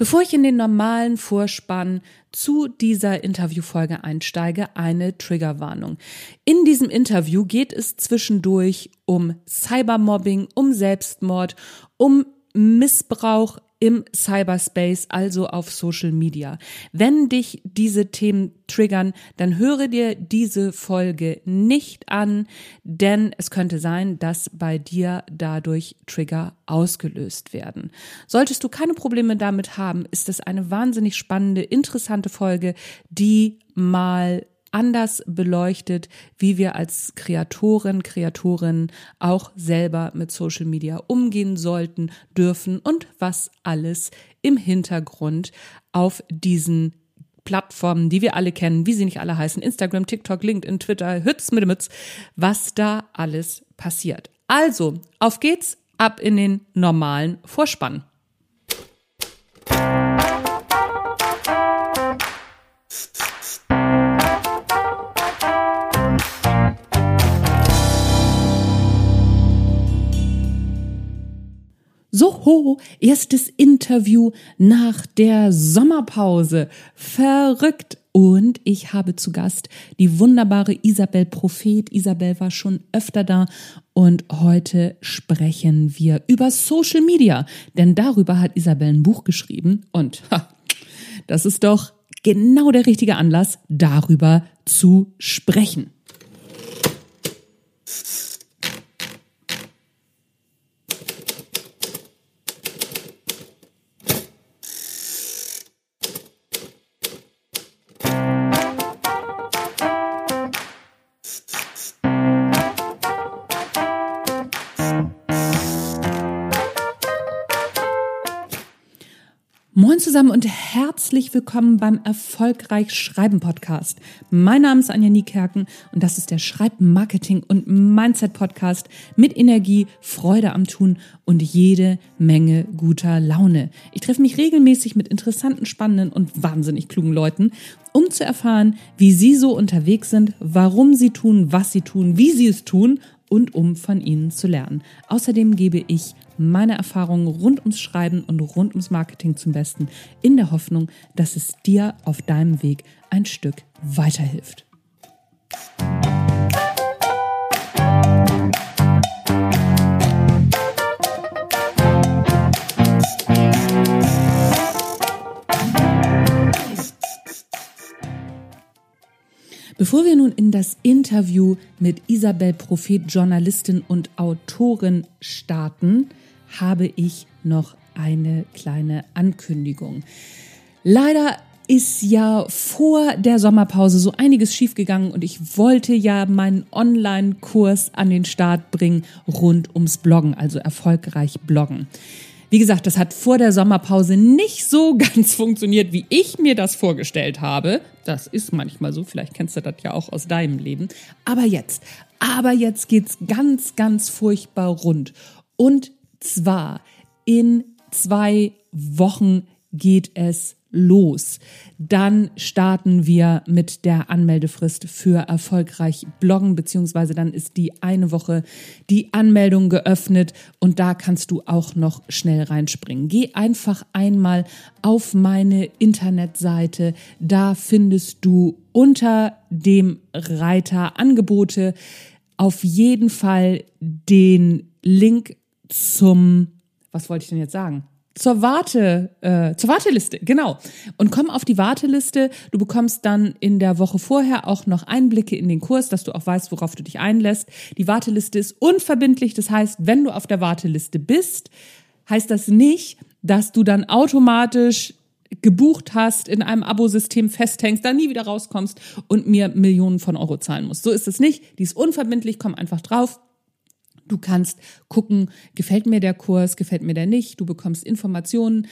Bevor ich in den normalen Vorspann zu dieser Interviewfolge einsteige, eine Triggerwarnung. In diesem Interview geht es zwischendurch um Cybermobbing, um Selbstmord, um Missbrauch im Cyberspace, also auf Social Media. Wenn dich diese Themen triggern, dann höre dir diese Folge nicht an, denn es könnte sein, dass bei dir dadurch Trigger ausgelöst werden. Solltest du keine Probleme damit haben, ist es eine wahnsinnig spannende, interessante Folge, die mal anders beleuchtet, wie wir als Kreatoren, Kreatorinnen auch selber mit Social Media umgehen sollten, dürfen und was alles im Hintergrund auf diesen Plattformen, die wir alle kennen, wie sie nicht alle heißen, Instagram, TikTok, LinkedIn, Twitter, Hütz mit dem Mütz, was da alles passiert. Also, auf geht's, ab in den normalen Vorspann. So, erstes Interview nach der Sommerpause. Verrückt. Und ich habe zu Gast die wunderbare Isabel Prophet. Isabel war schon öfter da und heute sprechen wir über Social Media. Denn darüber hat Isabel ein Buch geschrieben und ha, das ist doch genau der richtige Anlass, darüber zu sprechen. Moin zusammen und herzlich willkommen beim Erfolgreich Schreiben Podcast. Mein Name ist Anja Niekerken und das ist der Schreibmarketing und Mindset Podcast mit Energie, Freude am Tun und jede Menge guter Laune. Ich treffe mich regelmäßig mit interessanten, spannenden und wahnsinnig klugen Leuten, um zu erfahren, wie sie so unterwegs sind, warum sie tun, was sie tun, wie sie es tun und um von ihnen zu lernen. Außerdem gebe ich meine Erfahrungen rund ums Schreiben und rund ums Marketing zum Besten, in der Hoffnung, dass es dir auf deinem Weg ein Stück weiterhilft. Bevor wir nun in das Interview mit Isabel Prophet, Journalistin und Autorin starten, habe ich noch eine kleine Ankündigung. Leider ist ja vor der Sommerpause so einiges schiefgegangen und ich wollte ja meinen Online-Kurs an den Start bringen rund ums Bloggen, also erfolgreich Bloggen. Wie gesagt, das hat vor der Sommerpause nicht so ganz funktioniert, wie ich mir das vorgestellt habe. Das ist manchmal so, vielleicht kennst du das ja auch aus deinem Leben. Aber jetzt, aber jetzt geht's ganz, ganz furchtbar rund. Und zwar in zwei Wochen geht es los. Dann starten wir mit der Anmeldefrist für erfolgreich bloggen, beziehungsweise dann ist die eine Woche die Anmeldung geöffnet und da kannst du auch noch schnell reinspringen. Geh einfach einmal auf meine Internetseite. Da findest du unter dem Reiter Angebote auf jeden Fall den Link zum, was wollte ich denn jetzt sagen? Zur Warte, äh, zur Warteliste, genau. Und komm auf die Warteliste. Du bekommst dann in der Woche vorher auch noch Einblicke in den Kurs, dass du auch weißt, worauf du dich einlässt. Die Warteliste ist unverbindlich. Das heißt, wenn du auf der Warteliste bist, heißt das nicht, dass du dann automatisch gebucht hast, in einem Abosystem festhängst, da nie wieder rauskommst und mir Millionen von Euro zahlen musst. So ist es nicht. Die ist unverbindlich, komm einfach drauf. Du kannst gucken, gefällt mir der Kurs, gefällt mir der nicht. Du bekommst Informationen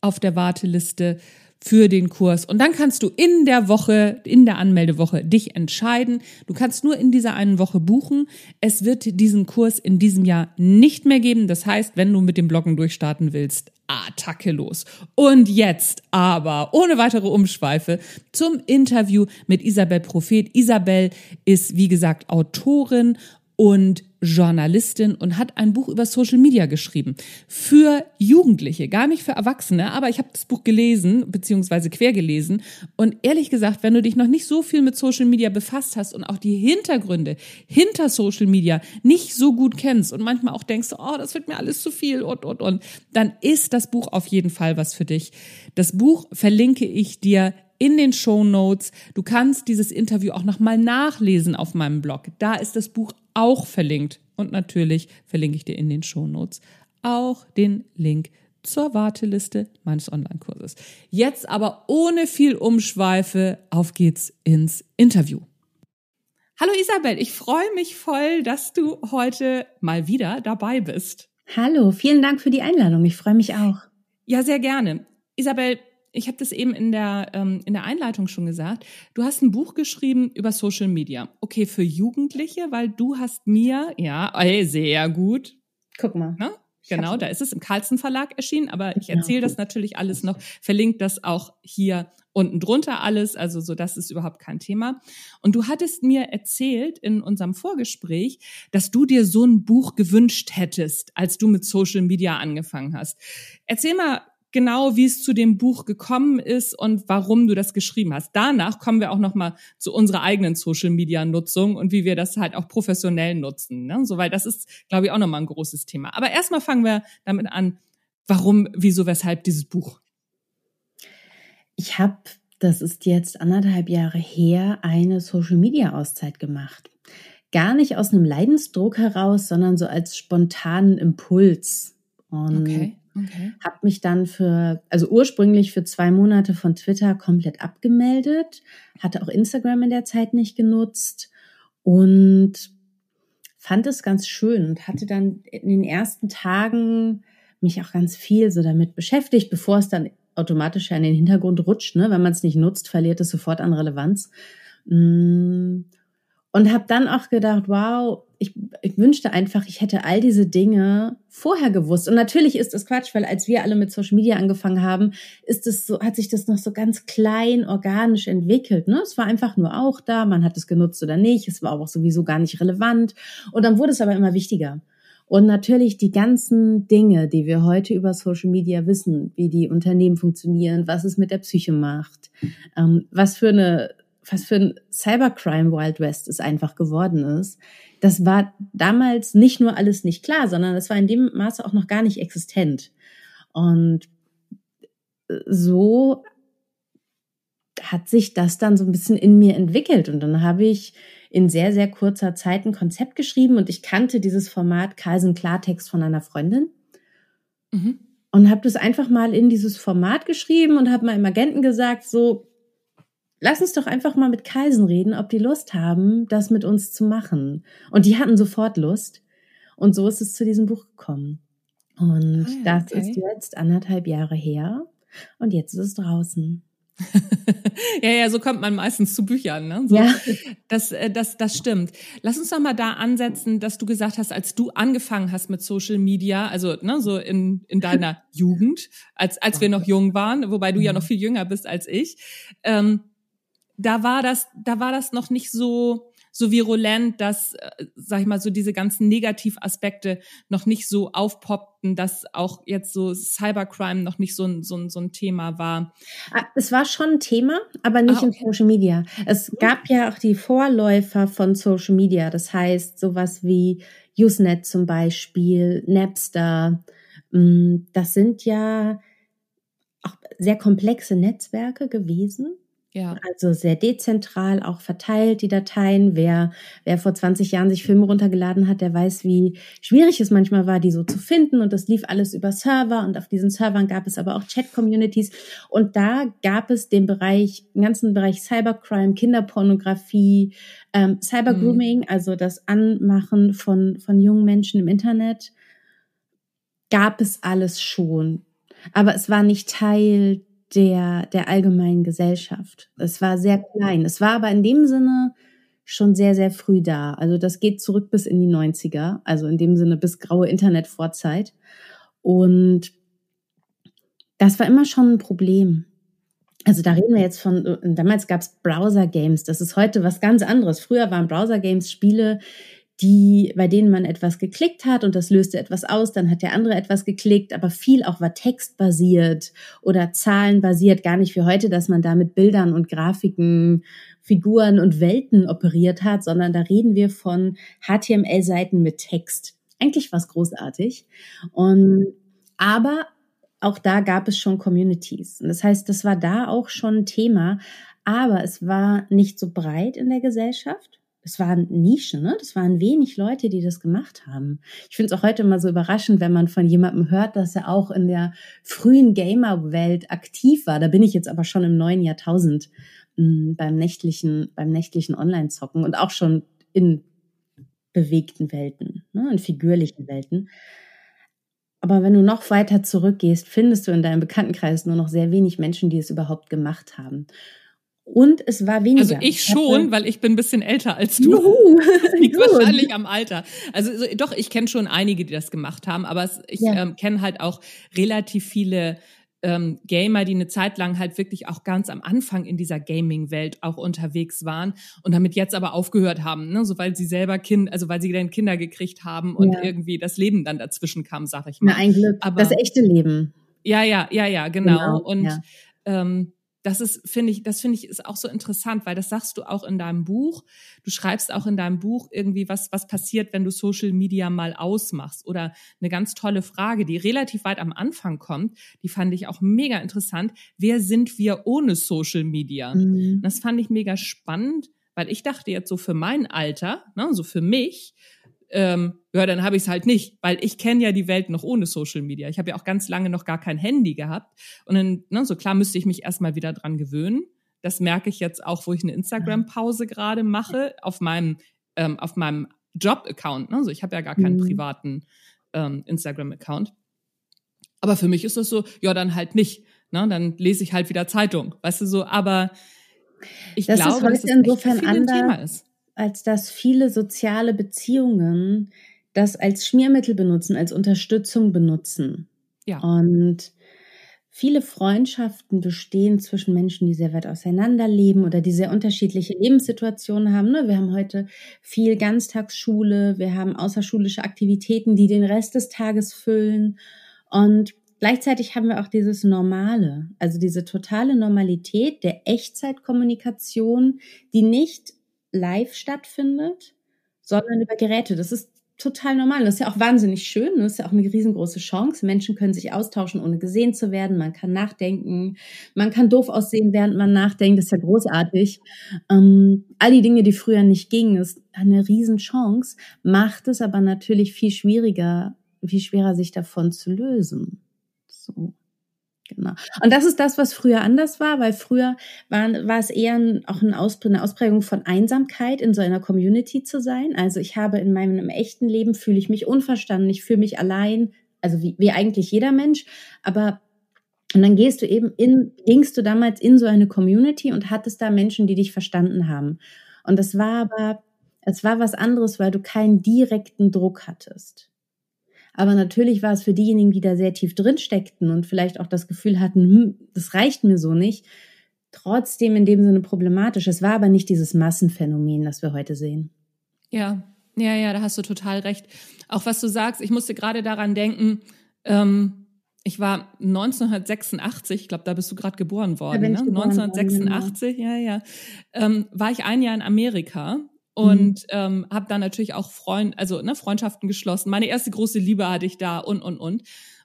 auf der Warteliste für den Kurs. Und dann kannst du in der Woche, in der Anmeldewoche dich entscheiden. Du kannst nur in dieser einen Woche buchen. Es wird diesen Kurs in diesem Jahr nicht mehr geben. Das heißt, wenn du mit dem Bloggen durchstarten willst, Attacke los. Und jetzt aber, ohne weitere Umschweife, zum Interview mit Isabel Prophet. Isabel ist, wie gesagt, Autorin und Journalistin und hat ein Buch über Social Media geschrieben. Für Jugendliche, gar nicht für Erwachsene, aber ich habe das Buch gelesen, beziehungsweise quer gelesen. Und ehrlich gesagt, wenn du dich noch nicht so viel mit Social Media befasst hast und auch die Hintergründe hinter Social Media nicht so gut kennst und manchmal auch denkst, oh, das wird mir alles zu viel und, und, und, dann ist das Buch auf jeden Fall was für dich. Das Buch verlinke ich dir in den Show Notes. Du kannst dieses Interview auch nochmal nachlesen auf meinem Blog. Da ist das Buch auch verlinkt. Und natürlich verlinke ich dir in den Show Notes auch den Link zur Warteliste meines Online-Kurses. Jetzt aber ohne viel Umschweife, auf geht's ins Interview. Hallo Isabel, ich freue mich voll, dass du heute mal wieder dabei bist. Hallo, vielen Dank für die Einladung. Ich freue mich auch. Ja, sehr gerne. Isabel, ich habe das eben in der, ähm, in der Einleitung schon gesagt. Du hast ein Buch geschrieben über Social Media. Okay, für Jugendliche, weil du hast mir, ja, ey, sehr gut. Guck mal. Ne? Genau, da ist es im Carlsen Verlag erschienen, aber ich erzähle das natürlich alles noch, verlinkt das auch hier unten drunter alles, also so das ist überhaupt kein Thema. Und du hattest mir erzählt in unserem Vorgespräch, dass du dir so ein Buch gewünscht hättest, als du mit Social Media angefangen hast. Erzähl mal genau, wie es zu dem Buch gekommen ist und warum du das geschrieben hast. Danach kommen wir auch noch mal zu unserer eigenen Social Media Nutzung und wie wir das halt auch professionell nutzen. Ne? So, weil das ist, glaube ich, auch noch mal ein großes Thema. Aber erstmal fangen wir damit an, warum, wieso, weshalb dieses Buch. Ich habe, das ist jetzt anderthalb Jahre her, eine Social Media Auszeit gemacht. Gar nicht aus einem Leidensdruck heraus, sondern so als spontanen Impuls. Und okay Okay. Habe mich dann für, also ursprünglich für zwei Monate von Twitter komplett abgemeldet, hatte auch Instagram in der Zeit nicht genutzt und fand es ganz schön und hatte dann in den ersten Tagen mich auch ganz viel so damit beschäftigt, bevor es dann automatisch in den Hintergrund rutscht. Ne? Wenn man es nicht nutzt, verliert es sofort an Relevanz. Mm. Und habe dann auch gedacht, wow, ich, ich wünschte einfach, ich hätte all diese Dinge vorher gewusst. Und natürlich ist das Quatsch, weil als wir alle mit Social Media angefangen haben, ist es so, hat sich das noch so ganz klein organisch entwickelt. Ne? Es war einfach nur auch da, man hat es genutzt oder nicht, es war auch sowieso gar nicht relevant. Und dann wurde es aber immer wichtiger. Und natürlich die ganzen Dinge, die wir heute über Social Media wissen, wie die Unternehmen funktionieren, was es mit der Psyche macht, ähm, was für eine was für ein Cybercrime Wild West es einfach geworden ist, das war damals nicht nur alles nicht klar, sondern das war in dem Maße auch noch gar nicht existent. Und so hat sich das dann so ein bisschen in mir entwickelt. Und dann habe ich in sehr, sehr kurzer Zeit ein Konzept geschrieben und ich kannte dieses Format Carlsen Klartext von einer Freundin. Mhm. Und habe das einfach mal in dieses Format geschrieben und habe meinem Agenten gesagt, so, lass uns doch einfach mal mit Kaisen reden, ob die Lust haben, das mit uns zu machen. Und die hatten sofort Lust. Und so ist es zu diesem Buch gekommen. Und ah, ja, das okay. ist jetzt anderthalb Jahre her. Und jetzt ist es draußen. ja, ja, so kommt man meistens zu Büchern. Ne? So, ja. Das, äh, das, das stimmt. Lass uns doch mal da ansetzen, dass du gesagt hast, als du angefangen hast mit Social Media, also ne, so in, in deiner Jugend, als, als wir noch jung waren, wobei du ja noch viel jünger bist als ich, ähm, da war das, da war das noch nicht so, so virulent, dass, äh, sag ich mal, so diese ganzen Negativaspekte noch nicht so aufpoppten, dass auch jetzt so Cybercrime noch nicht so ein, so ein, so ein Thema war. Ah, es war schon ein Thema, aber nicht ah, okay. in Social Media. Es gab ja auch die Vorläufer von Social Media, das heißt sowas wie Usenet zum Beispiel, Napster. Mm, das sind ja auch sehr komplexe Netzwerke gewesen ja. Also sehr dezentral auch verteilt, die Dateien. Wer, wer vor 20 Jahren sich Filme runtergeladen hat, der weiß, wie schwierig es manchmal war, die so zu finden. Und das lief alles über Server. Und auf diesen Servern gab es aber auch Chat-Communities. Und da gab es den Bereich, den ganzen Bereich Cybercrime, Kinderpornografie, ähm, Cybergrooming, mhm. also das Anmachen von, von jungen Menschen im Internet. Gab es alles schon. Aber es war nicht Teil der, der allgemeinen Gesellschaft. Es war sehr klein. Es war aber in dem Sinne schon sehr, sehr früh da. Also das geht zurück bis in die 90er, also in dem Sinne bis graue Internetvorzeit. Und das war immer schon ein Problem. Also da reden wir jetzt von, damals gab es Browser-Games, das ist heute was ganz anderes. Früher waren Browser-Games Spiele, die, bei denen man etwas geklickt hat und das löste etwas aus, dann hat der andere etwas geklickt, aber viel auch war textbasiert oder zahlenbasiert, gar nicht wie heute, dass man da mit Bildern und Grafiken, Figuren und Welten operiert hat, sondern da reden wir von HTML-Seiten mit Text. Eigentlich was großartig. Und, aber auch da gab es schon Communities. Und das heißt, das war da auch schon ein Thema, aber es war nicht so breit in der Gesellschaft es waren Nischen, ne? Das waren wenig Leute, die das gemacht haben. Ich finde es auch heute immer so überraschend, wenn man von jemandem hört, dass er auch in der frühen Gamer-Welt aktiv war. Da bin ich jetzt aber schon im neuen Jahrtausend mh, hm, beim nächtlichen, beim nächtlichen Online-Zocken und auch schon in bewegten Welten, ne? in figürlichen Welten. Aber wenn du noch weiter zurückgehst, findest du in deinem Bekanntenkreis nur noch sehr wenig Menschen, die es überhaupt gemacht haben. Und es war weniger. Also ich schon, weil ich bin ein bisschen älter als du. Juhu. Das liegt wahrscheinlich am Alter. Also doch, ich kenne schon einige, die das gemacht haben, aber ich ja. ähm, kenne halt auch relativ viele ähm, Gamer, die eine Zeit lang halt wirklich auch ganz am Anfang in dieser Gaming-Welt auch unterwegs waren und damit jetzt aber aufgehört haben, ne? so weil sie selber Kind, also weil sie dann Kinder gekriegt haben und ja. irgendwie das Leben dann dazwischen kam, sag ich mal. Na, ein Glück. Aber, das echte Leben. Ja, ja, ja, ja, genau. genau und ja. Ähm, das ist, finde ich, das finde ich ist auch so interessant, weil das sagst du auch in deinem Buch. Du schreibst auch in deinem Buch irgendwie, was, was passiert, wenn du Social Media mal ausmachst. Oder eine ganz tolle Frage, die relativ weit am Anfang kommt, die fand ich auch mega interessant. Wer sind wir ohne Social Media? Mhm. Das fand ich mega spannend, weil ich dachte jetzt so für mein Alter, ne, so für mich, ähm, ja, dann habe ich es halt nicht, weil ich kenne ja die Welt noch ohne Social Media. Ich habe ja auch ganz lange noch gar kein Handy gehabt. Und dann, ne, so klar müsste ich mich erstmal wieder dran gewöhnen. Das merke ich jetzt auch, wo ich eine Instagram-Pause gerade mache, auf meinem, ähm, auf meinem Job-Account. Ne? Also ich habe ja gar keinen mhm. privaten ähm, Instagram-Account. Aber für mich ist das so, ja, dann halt nicht. Ne? Dann lese ich halt wieder Zeitung. Weißt du so, aber ich das glaube, ist dass es insofern ein Thema ist als dass viele soziale Beziehungen das als Schmiermittel benutzen, als Unterstützung benutzen. Ja. Und viele Freundschaften bestehen zwischen Menschen, die sehr weit auseinanderleben oder die sehr unterschiedliche Lebenssituationen haben. Ne? Wir haben heute viel Ganztagsschule, wir haben außerschulische Aktivitäten, die den Rest des Tages füllen. Und gleichzeitig haben wir auch dieses Normale, also diese totale Normalität der Echtzeitkommunikation, die nicht live stattfindet, sondern über Geräte. Das ist total normal. Das ist ja auch wahnsinnig schön. Das ist ja auch eine riesengroße Chance. Menschen können sich austauschen, ohne gesehen zu werden. Man kann nachdenken. Man kann doof aussehen, während man nachdenkt. Das ist ja großartig. Ähm, all die Dinge, die früher nicht gingen, ist eine Riesenchance, macht es aber natürlich viel schwieriger, viel schwerer, sich davon zu lösen. So. Genau. Und das ist das, was früher anders war, weil früher war, war es eher ein, auch eine, eine Ausprägung von Einsamkeit, in so einer Community zu sein. Also ich habe in meinem im echten Leben fühle ich mich unverstanden, ich fühle mich allein, also wie, wie eigentlich jeder Mensch, aber und dann gehst du eben in, gingst du damals in so eine Community und hattest da Menschen, die dich verstanden haben. Und das war aber, es war was anderes, weil du keinen direkten Druck hattest. Aber natürlich war es für diejenigen, die da sehr tief drin steckten und vielleicht auch das Gefühl hatten, hm, das reicht mir so nicht, trotzdem in dem Sinne problematisch. Es war aber nicht dieses Massenphänomen, das wir heute sehen. Ja, ja, ja, da hast du total recht. Auch was du sagst, ich musste gerade daran denken, ähm, ich war 1986, ich glaube, da bist du gerade geboren worden, ne? Geboren 1986, worden, genau. ja, ja, ähm, war ich ein Jahr in Amerika und mhm. ähm, habe dann natürlich auch Freund, also ne, Freundschaften geschlossen. Meine erste große Liebe hatte ich da und und und.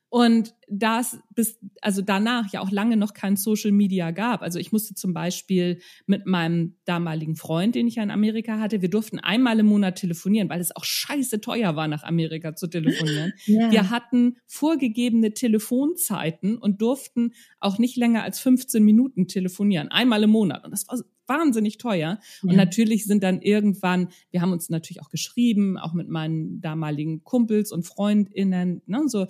Und das bis, also danach ja auch lange noch kein Social Media gab. Also ich musste zum Beispiel mit meinem damaligen Freund, den ich ja in Amerika hatte, wir durften einmal im Monat telefonieren, weil es auch scheiße teuer war, nach Amerika zu telefonieren. Ja. Wir hatten vorgegebene Telefonzeiten und durften auch nicht länger als 15 Minuten telefonieren, einmal im Monat. Und das war wahnsinnig teuer. Und ja. natürlich sind dann irgendwann, wir haben uns natürlich auch geschrieben, auch mit meinen damaligen Kumpels und FreundInnen, ne, so.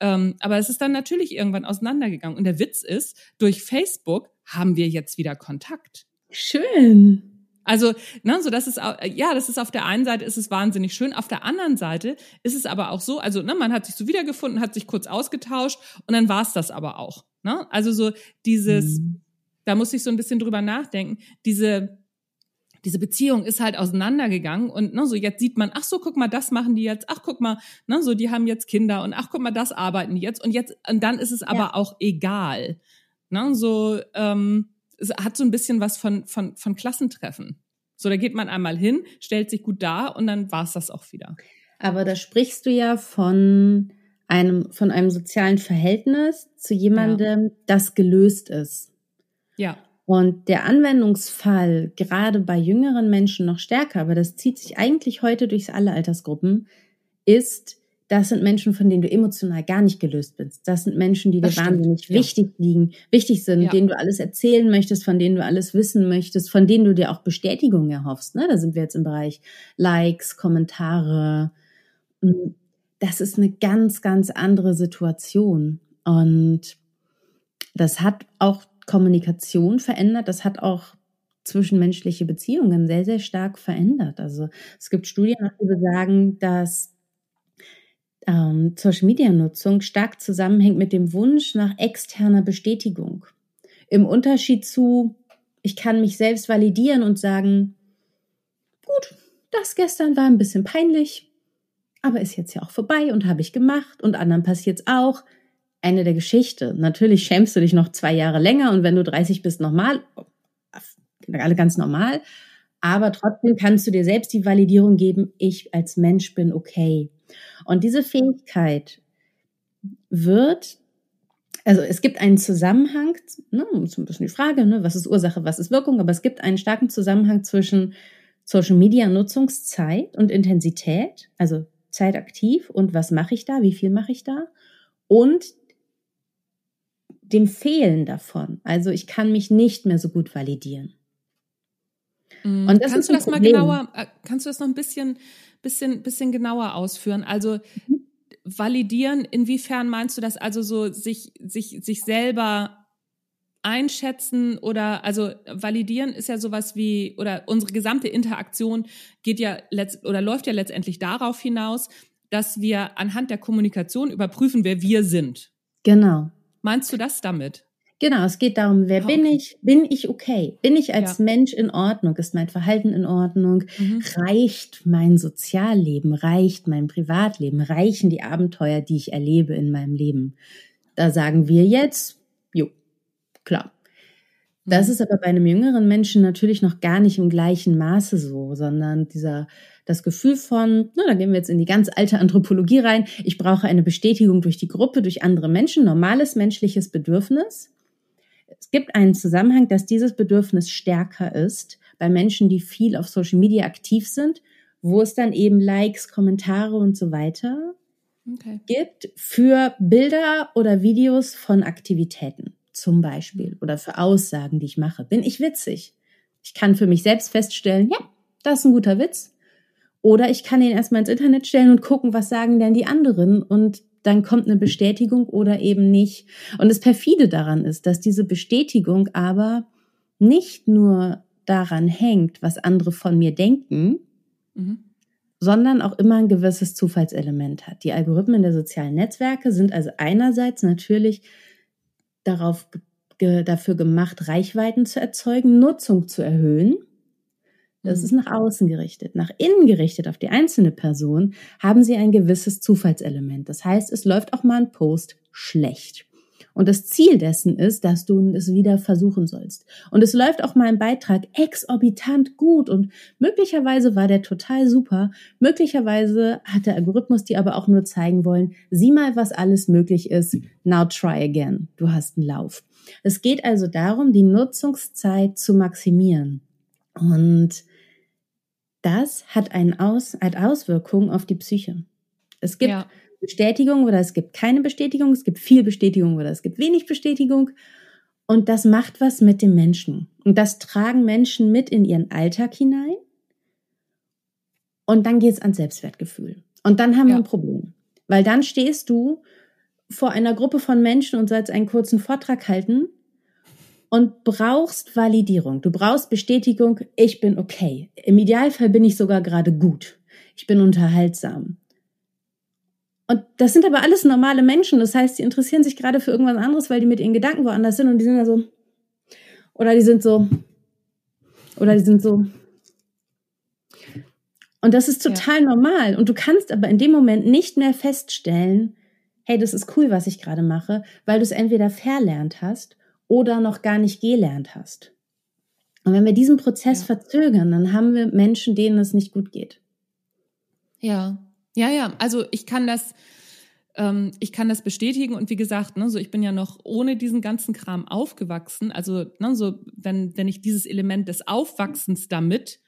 Ähm, aber es ist dann natürlich irgendwann auseinandergegangen. Und der Witz ist, durch Facebook haben wir jetzt wieder Kontakt. Schön. Also, ne, so das ist ja, das ist auf der einen Seite ist es wahnsinnig schön, auf der anderen Seite ist es aber auch so, also ne, man hat sich so wiedergefunden, hat sich kurz ausgetauscht und dann war es das aber auch. Ne? Also so dieses, mhm da muss ich so ein bisschen drüber nachdenken, diese diese Beziehung ist halt auseinandergegangen und ne, so jetzt sieht man, ach so, guck mal, das machen die jetzt, ach guck mal, ne, so die haben jetzt Kinder und ach guck mal, das arbeiten die jetzt und jetzt und dann ist es aber ja. auch egal, ne, so ähm, es hat so ein bisschen was von von von Klassentreffen. So, da geht man einmal hin, stellt sich gut dar und dann war's das auch wieder. Aber da sprichst du ja von einem von einem sozialen Verhältnis zu jemandem, ja. das gelöst ist. Ja. Und der Anwendungsfall, gerade bei jüngeren Menschen noch stärker, aber das zieht sich eigentlich heute durch alle Altersgruppen, ist, das sind Menschen, von denen du emotional gar nicht gelöst bist. Das sind Menschen, die dir wahnsinnig ja. wichtig liegen, wichtig sind, ja. denen du alles erzählen möchtest, von denen du alles wissen möchtest, von denen du dir auch Bestätigung erhoffst. Ne? Da sind wir jetzt im Bereich Likes, Kommentare. Hm, das ist eine ganz, ganz andere Situation. Und das hat auch Kommunikation verändert. Das hat auch zwischenmenschliche Beziehungen sehr, sehr stark verändert. Also es gibt Studien, die besagen, dass ähm, Social Media Nutzung stark zusammenhängt mit dem Wunsch nach externer Bestätigung. Im Unterschied zu, ich kann mich selbst validieren und sagen, gut, das gestern war ein bisschen peinlich, aber ist jetzt ja auch vorbei und habe ich gemacht und anderen passiert es auch. Ende der Geschichte. Natürlich schämst du dich noch zwei Jahre länger und wenn du 30 bist, nochmal, alle ganz normal. Aber trotzdem kannst du dir selbst die Validierung geben, ich als Mensch bin okay. Und diese Fähigkeit wird, also es gibt einen Zusammenhang, ne, so ein bisschen die Frage, ne, was ist Ursache, was ist Wirkung, aber es gibt einen starken Zusammenhang zwischen Social Media Nutzungszeit und Intensität, also Zeit aktiv und was mache ich da, wie viel mache ich da und dem Fehlen davon. Also ich kann mich nicht mehr so gut validieren. Mhm. Und das kannst du das Problem. mal genauer, äh, kannst du das noch ein bisschen, bisschen, bisschen genauer ausführen? Also mhm. validieren, inwiefern meinst du das? Also so sich, sich, sich selber einschätzen oder also validieren ist ja sowas wie oder unsere gesamte Interaktion geht ja letzt oder läuft ja letztendlich darauf hinaus, dass wir anhand der Kommunikation überprüfen, wer wir sind. Genau. Meinst du das damit? Genau, es geht darum, wer okay. bin ich? Bin ich okay? Bin ich als ja. Mensch in Ordnung? Ist mein Verhalten in Ordnung? Mhm. Reicht mein Sozialleben? Reicht mein Privatleben? Reichen die Abenteuer, die ich erlebe in meinem Leben? Da sagen wir jetzt, jo, klar. Das mhm. ist aber bei einem jüngeren Menschen natürlich noch gar nicht im gleichen Maße so, sondern dieser, das Gefühl von, na, da gehen wir jetzt in die ganz alte Anthropologie rein. Ich brauche eine Bestätigung durch die Gruppe, durch andere Menschen, normales menschliches Bedürfnis es gibt einen Zusammenhang, dass dieses Bedürfnis stärker ist bei Menschen, die viel auf Social Media aktiv sind, wo es dann eben Likes, Kommentare und so weiter okay. gibt für Bilder oder Videos von Aktivitäten zum Beispiel oder für Aussagen, die ich mache. Bin ich witzig? Ich kann für mich selbst feststellen, ja, das ist ein guter Witz. Oder ich kann ihn erstmal ins Internet stellen und gucken, was sagen denn die anderen und dann kommt eine Bestätigung oder eben nicht. Und das perfide daran ist, dass diese Bestätigung aber nicht nur daran hängt, was andere von mir denken, mhm. sondern auch immer ein gewisses Zufallselement hat. Die Algorithmen der sozialen Netzwerke sind also einerseits natürlich darauf dafür gemacht, Reichweiten zu erzeugen, Nutzung zu erhöhen. Das mhm. ist nach außen gerichtet. Nach innen gerichtet auf die einzelne Person haben sie ein gewisses Zufallselement. Das heißt, es läuft auch mal ein Post schlecht. Und das Ziel dessen ist, dass du es wieder versuchen sollst. Und es läuft auch mal ein Beitrag exorbitant gut und möglicherweise war der total super. Möglicherweise hat der Algorithmus dir aber auch nur zeigen wollen, sieh mal, was alles möglich ist. Now try again. Du hast einen Lauf. Es geht also darum, die Nutzungszeit zu maximieren. Und das hat, einen Aus, hat Auswirkungen auf die Psyche. Es gibt ja. Bestätigung oder es gibt keine Bestätigung, es gibt viel Bestätigung oder es gibt wenig Bestätigung. Und das macht was mit dem Menschen. Und das tragen Menschen mit in ihren Alltag hinein. Und dann geht es ans Selbstwertgefühl. Und dann haben ja. wir ein Problem. Weil dann stehst du vor einer Gruppe von Menschen und sollst einen kurzen Vortrag halten und brauchst Validierung. Du brauchst Bestätigung, ich bin okay. Im Idealfall bin ich sogar gerade gut. Ich bin unterhaltsam. Und das sind aber alles normale Menschen. Das heißt, sie interessieren sich gerade für irgendwas anderes, weil die mit ihren Gedanken woanders sind und die sind ja so. Oder die sind so. Oder die sind so. Und das ist total ja. normal. Und du kannst aber in dem Moment nicht mehr feststellen, hey, das ist cool, was ich gerade mache, weil du es entweder verlernt hast oder noch gar nicht gelernt hast. Und wenn wir diesen Prozess ja. verzögern, dann haben wir Menschen, denen es nicht gut geht. Ja, ja, ja. Also ich kann das, ähm, ich kann das bestätigen und wie gesagt, ne, so ich bin ja noch ohne diesen ganzen Kram aufgewachsen. Also ne, so wenn wenn ich dieses Element des Aufwachsens damit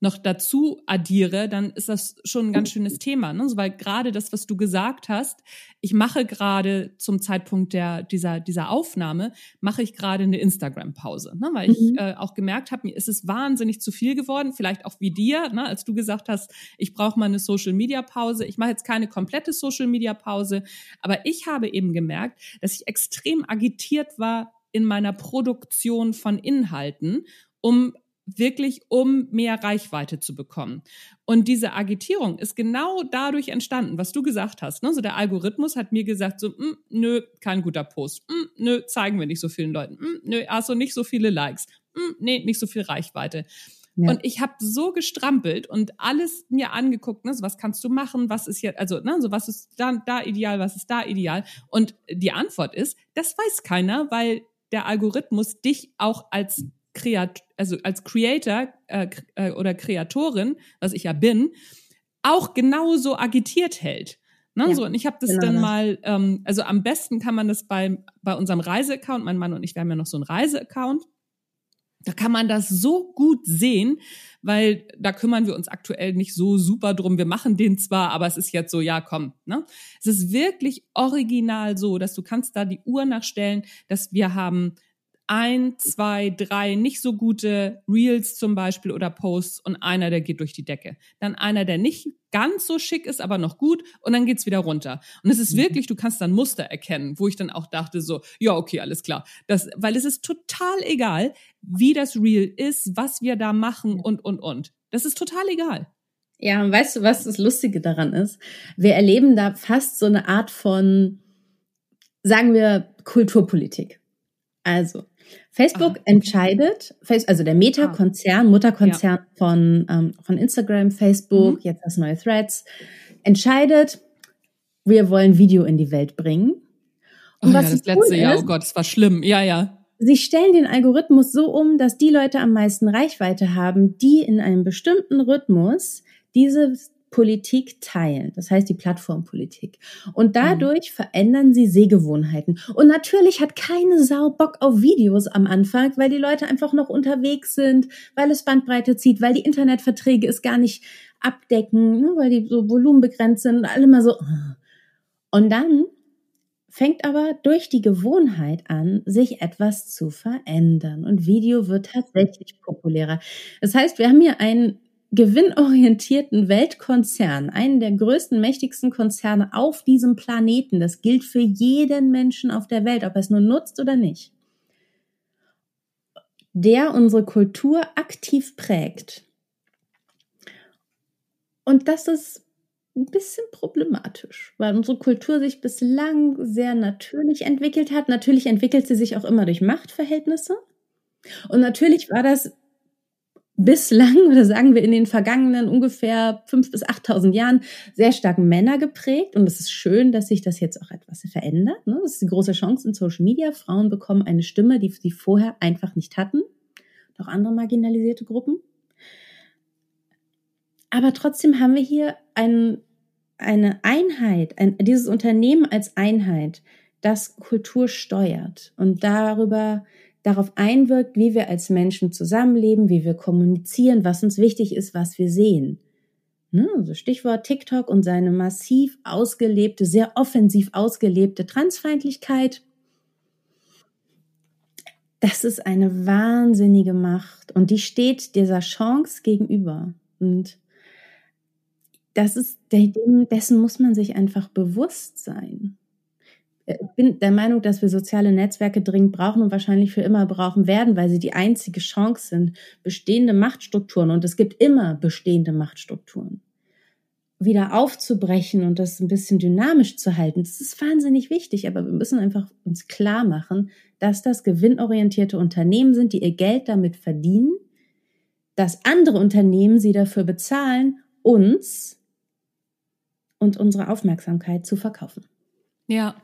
noch dazu addiere, dann ist das schon ein ganz schönes Thema. Ne? weil gerade das, was du gesagt hast, ich mache gerade zum Zeitpunkt der, dieser, dieser Aufnahme, mache ich gerade eine Instagram-Pause. Ne? Weil ich mhm. äh, auch gemerkt habe, mir ist es wahnsinnig zu viel geworden, vielleicht auch wie dir, ne? als du gesagt hast, ich brauche mal eine Social-Media-Pause. Ich mache jetzt keine komplette Social-Media-Pause, aber ich habe eben gemerkt, dass ich extrem agitiert war in meiner Produktion von Inhalten, um wirklich um mehr Reichweite zu bekommen. Und diese Agitierung ist genau dadurch entstanden, was du gesagt hast. Ne? So der Algorithmus hat mir gesagt, so, mm, nö, kein guter Post. Mm, nö, zeigen wir nicht so vielen Leuten. Mm, nö, also nicht so viele Likes. Mm, nee, nicht so viel Reichweite. Ja. Und ich habe so gestrampelt und alles mir angeguckt, ne, so was kannst du machen, was ist jetzt, also ne, so was ist da, da ideal, was ist da ideal. Und die Antwort ist, das weiß keiner, weil der Algorithmus dich auch als Kreat also als Creator äh, äh, oder Kreatorin, was ich ja bin, auch genauso agitiert hält. Ne? Ja, so, und ich habe das genau dann mal, ähm, also am besten kann man das bei, bei unserem Reiseaccount, mein Mann und ich, wir haben ja noch so einen Reiseaccount, da kann man das so gut sehen, weil da kümmern wir uns aktuell nicht so super drum. Wir machen den zwar, aber es ist jetzt so, ja, komm. Ne? Es ist wirklich original so, dass du kannst da die Uhr nachstellen, dass wir haben ein, zwei, drei nicht so gute Reels zum Beispiel oder Posts und einer, der geht durch die Decke. Dann einer, der nicht ganz so schick ist, aber noch gut und dann geht's wieder runter. Und es ist mhm. wirklich, du kannst dann Muster erkennen, wo ich dann auch dachte so, ja, okay, alles klar. Das, weil es ist total egal, wie das Reel ist, was wir da machen und, und, und. Das ist total egal. Ja, und weißt du, was das Lustige daran ist? Wir erleben da fast so eine Art von, sagen wir, Kulturpolitik. Also, Facebook ah, entscheidet, also der Meta-Konzern, ah. Mutterkonzern ja. von, ähm, von Instagram, Facebook, mhm. jetzt das neue Threads, entscheidet, wir wollen Video in die Welt bringen. Und oh was ja, das letzte Jahr, oh Gott, das war schlimm. Ja, ja. Sie stellen den Algorithmus so um, dass die Leute am meisten Reichweite haben, die in einem bestimmten Rhythmus dieses Politik teilen, das heißt die Plattformpolitik. Und dadurch mhm. verändern sie Sehgewohnheiten. Und natürlich hat keine Sau Bock auf Videos am Anfang, weil die Leute einfach noch unterwegs sind, weil es Bandbreite zieht, weil die Internetverträge es gar nicht abdecken, ne, weil die so volumenbegrenzt sind und alle mal so. Und dann fängt aber durch die Gewohnheit an, sich etwas zu verändern. Und Video wird tatsächlich populärer. Das heißt, wir haben hier einen gewinnorientierten Weltkonzern, einen der größten, mächtigsten Konzerne auf diesem Planeten. Das gilt für jeden Menschen auf der Welt, ob er es nur nutzt oder nicht. Der unsere Kultur aktiv prägt. Und das ist ein bisschen problematisch, weil unsere Kultur sich bislang sehr natürlich entwickelt hat. Natürlich entwickelt sie sich auch immer durch Machtverhältnisse. Und natürlich war das bislang oder sagen wir in den vergangenen ungefähr fünf bis achttausend Jahren sehr stark Männer geprägt. Und es ist schön, dass sich das jetzt auch etwas verändert. Ne? Das ist die große Chance in Social Media. Frauen bekommen eine Stimme, die sie vorher einfach nicht hatten. Auch andere marginalisierte Gruppen. Aber trotzdem haben wir hier ein, eine Einheit, ein, dieses Unternehmen als Einheit, das Kultur steuert und darüber darauf einwirkt, wie wir als Menschen zusammenleben, wie wir kommunizieren, was uns wichtig ist, was wir sehen. Ne? Also Stichwort TikTok und seine massiv ausgelebte, sehr offensiv ausgelebte Transfeindlichkeit. Das ist eine wahnsinnige Macht und die steht dieser Chance gegenüber. Und das ist, dessen muss man sich einfach bewusst sein. Ich bin der Meinung, dass wir soziale Netzwerke dringend brauchen und wahrscheinlich für immer brauchen werden, weil sie die einzige Chance sind, bestehende Machtstrukturen, und es gibt immer bestehende Machtstrukturen, wieder aufzubrechen und das ein bisschen dynamisch zu halten. Das ist wahnsinnig wichtig, aber wir müssen einfach uns klar machen, dass das gewinnorientierte Unternehmen sind, die ihr Geld damit verdienen, dass andere Unternehmen sie dafür bezahlen uns und unsere Aufmerksamkeit zu verkaufen. Ja,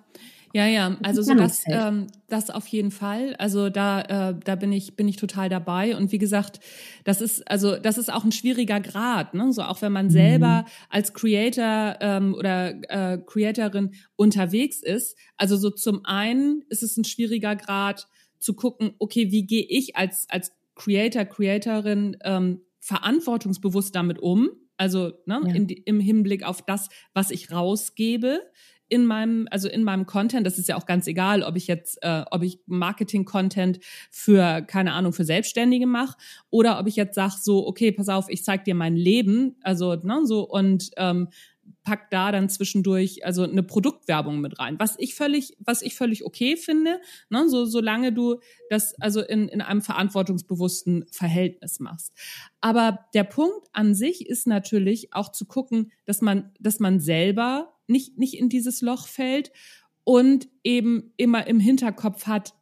ja, ja, also so das, ähm, das auf jeden Fall. Also da, äh, da bin ich, bin ich total dabei. Und wie gesagt, das ist, also das ist auch ein schwieriger Grad, ne? So auch wenn man mhm. selber als Creator ähm, oder äh, Creatorin unterwegs ist. Also so zum einen ist es ein schwieriger Grad zu gucken, okay, wie gehe ich als, als Creator, Creatorin ähm, verantwortungsbewusst damit um? Also ne, ja. in, im Hinblick auf das, was ich rausgebe in meinem, also in meinem Content. Das ist ja auch ganz egal, ob ich jetzt, äh, ob ich Marketing-Content für, keine Ahnung, für Selbstständige mache oder ob ich jetzt sage, so, okay, pass auf, ich zeig dir mein Leben, also, ne, so, und ähm, pack da dann zwischendurch also eine Produktwerbung mit rein, was ich völlig, was ich völlig okay finde, ne, so solange du das also in, in einem verantwortungsbewussten Verhältnis machst. Aber der Punkt an sich ist natürlich auch zu gucken, dass man, dass man selber nicht, nicht in dieses Loch fällt und eben immer im Hinterkopf hat,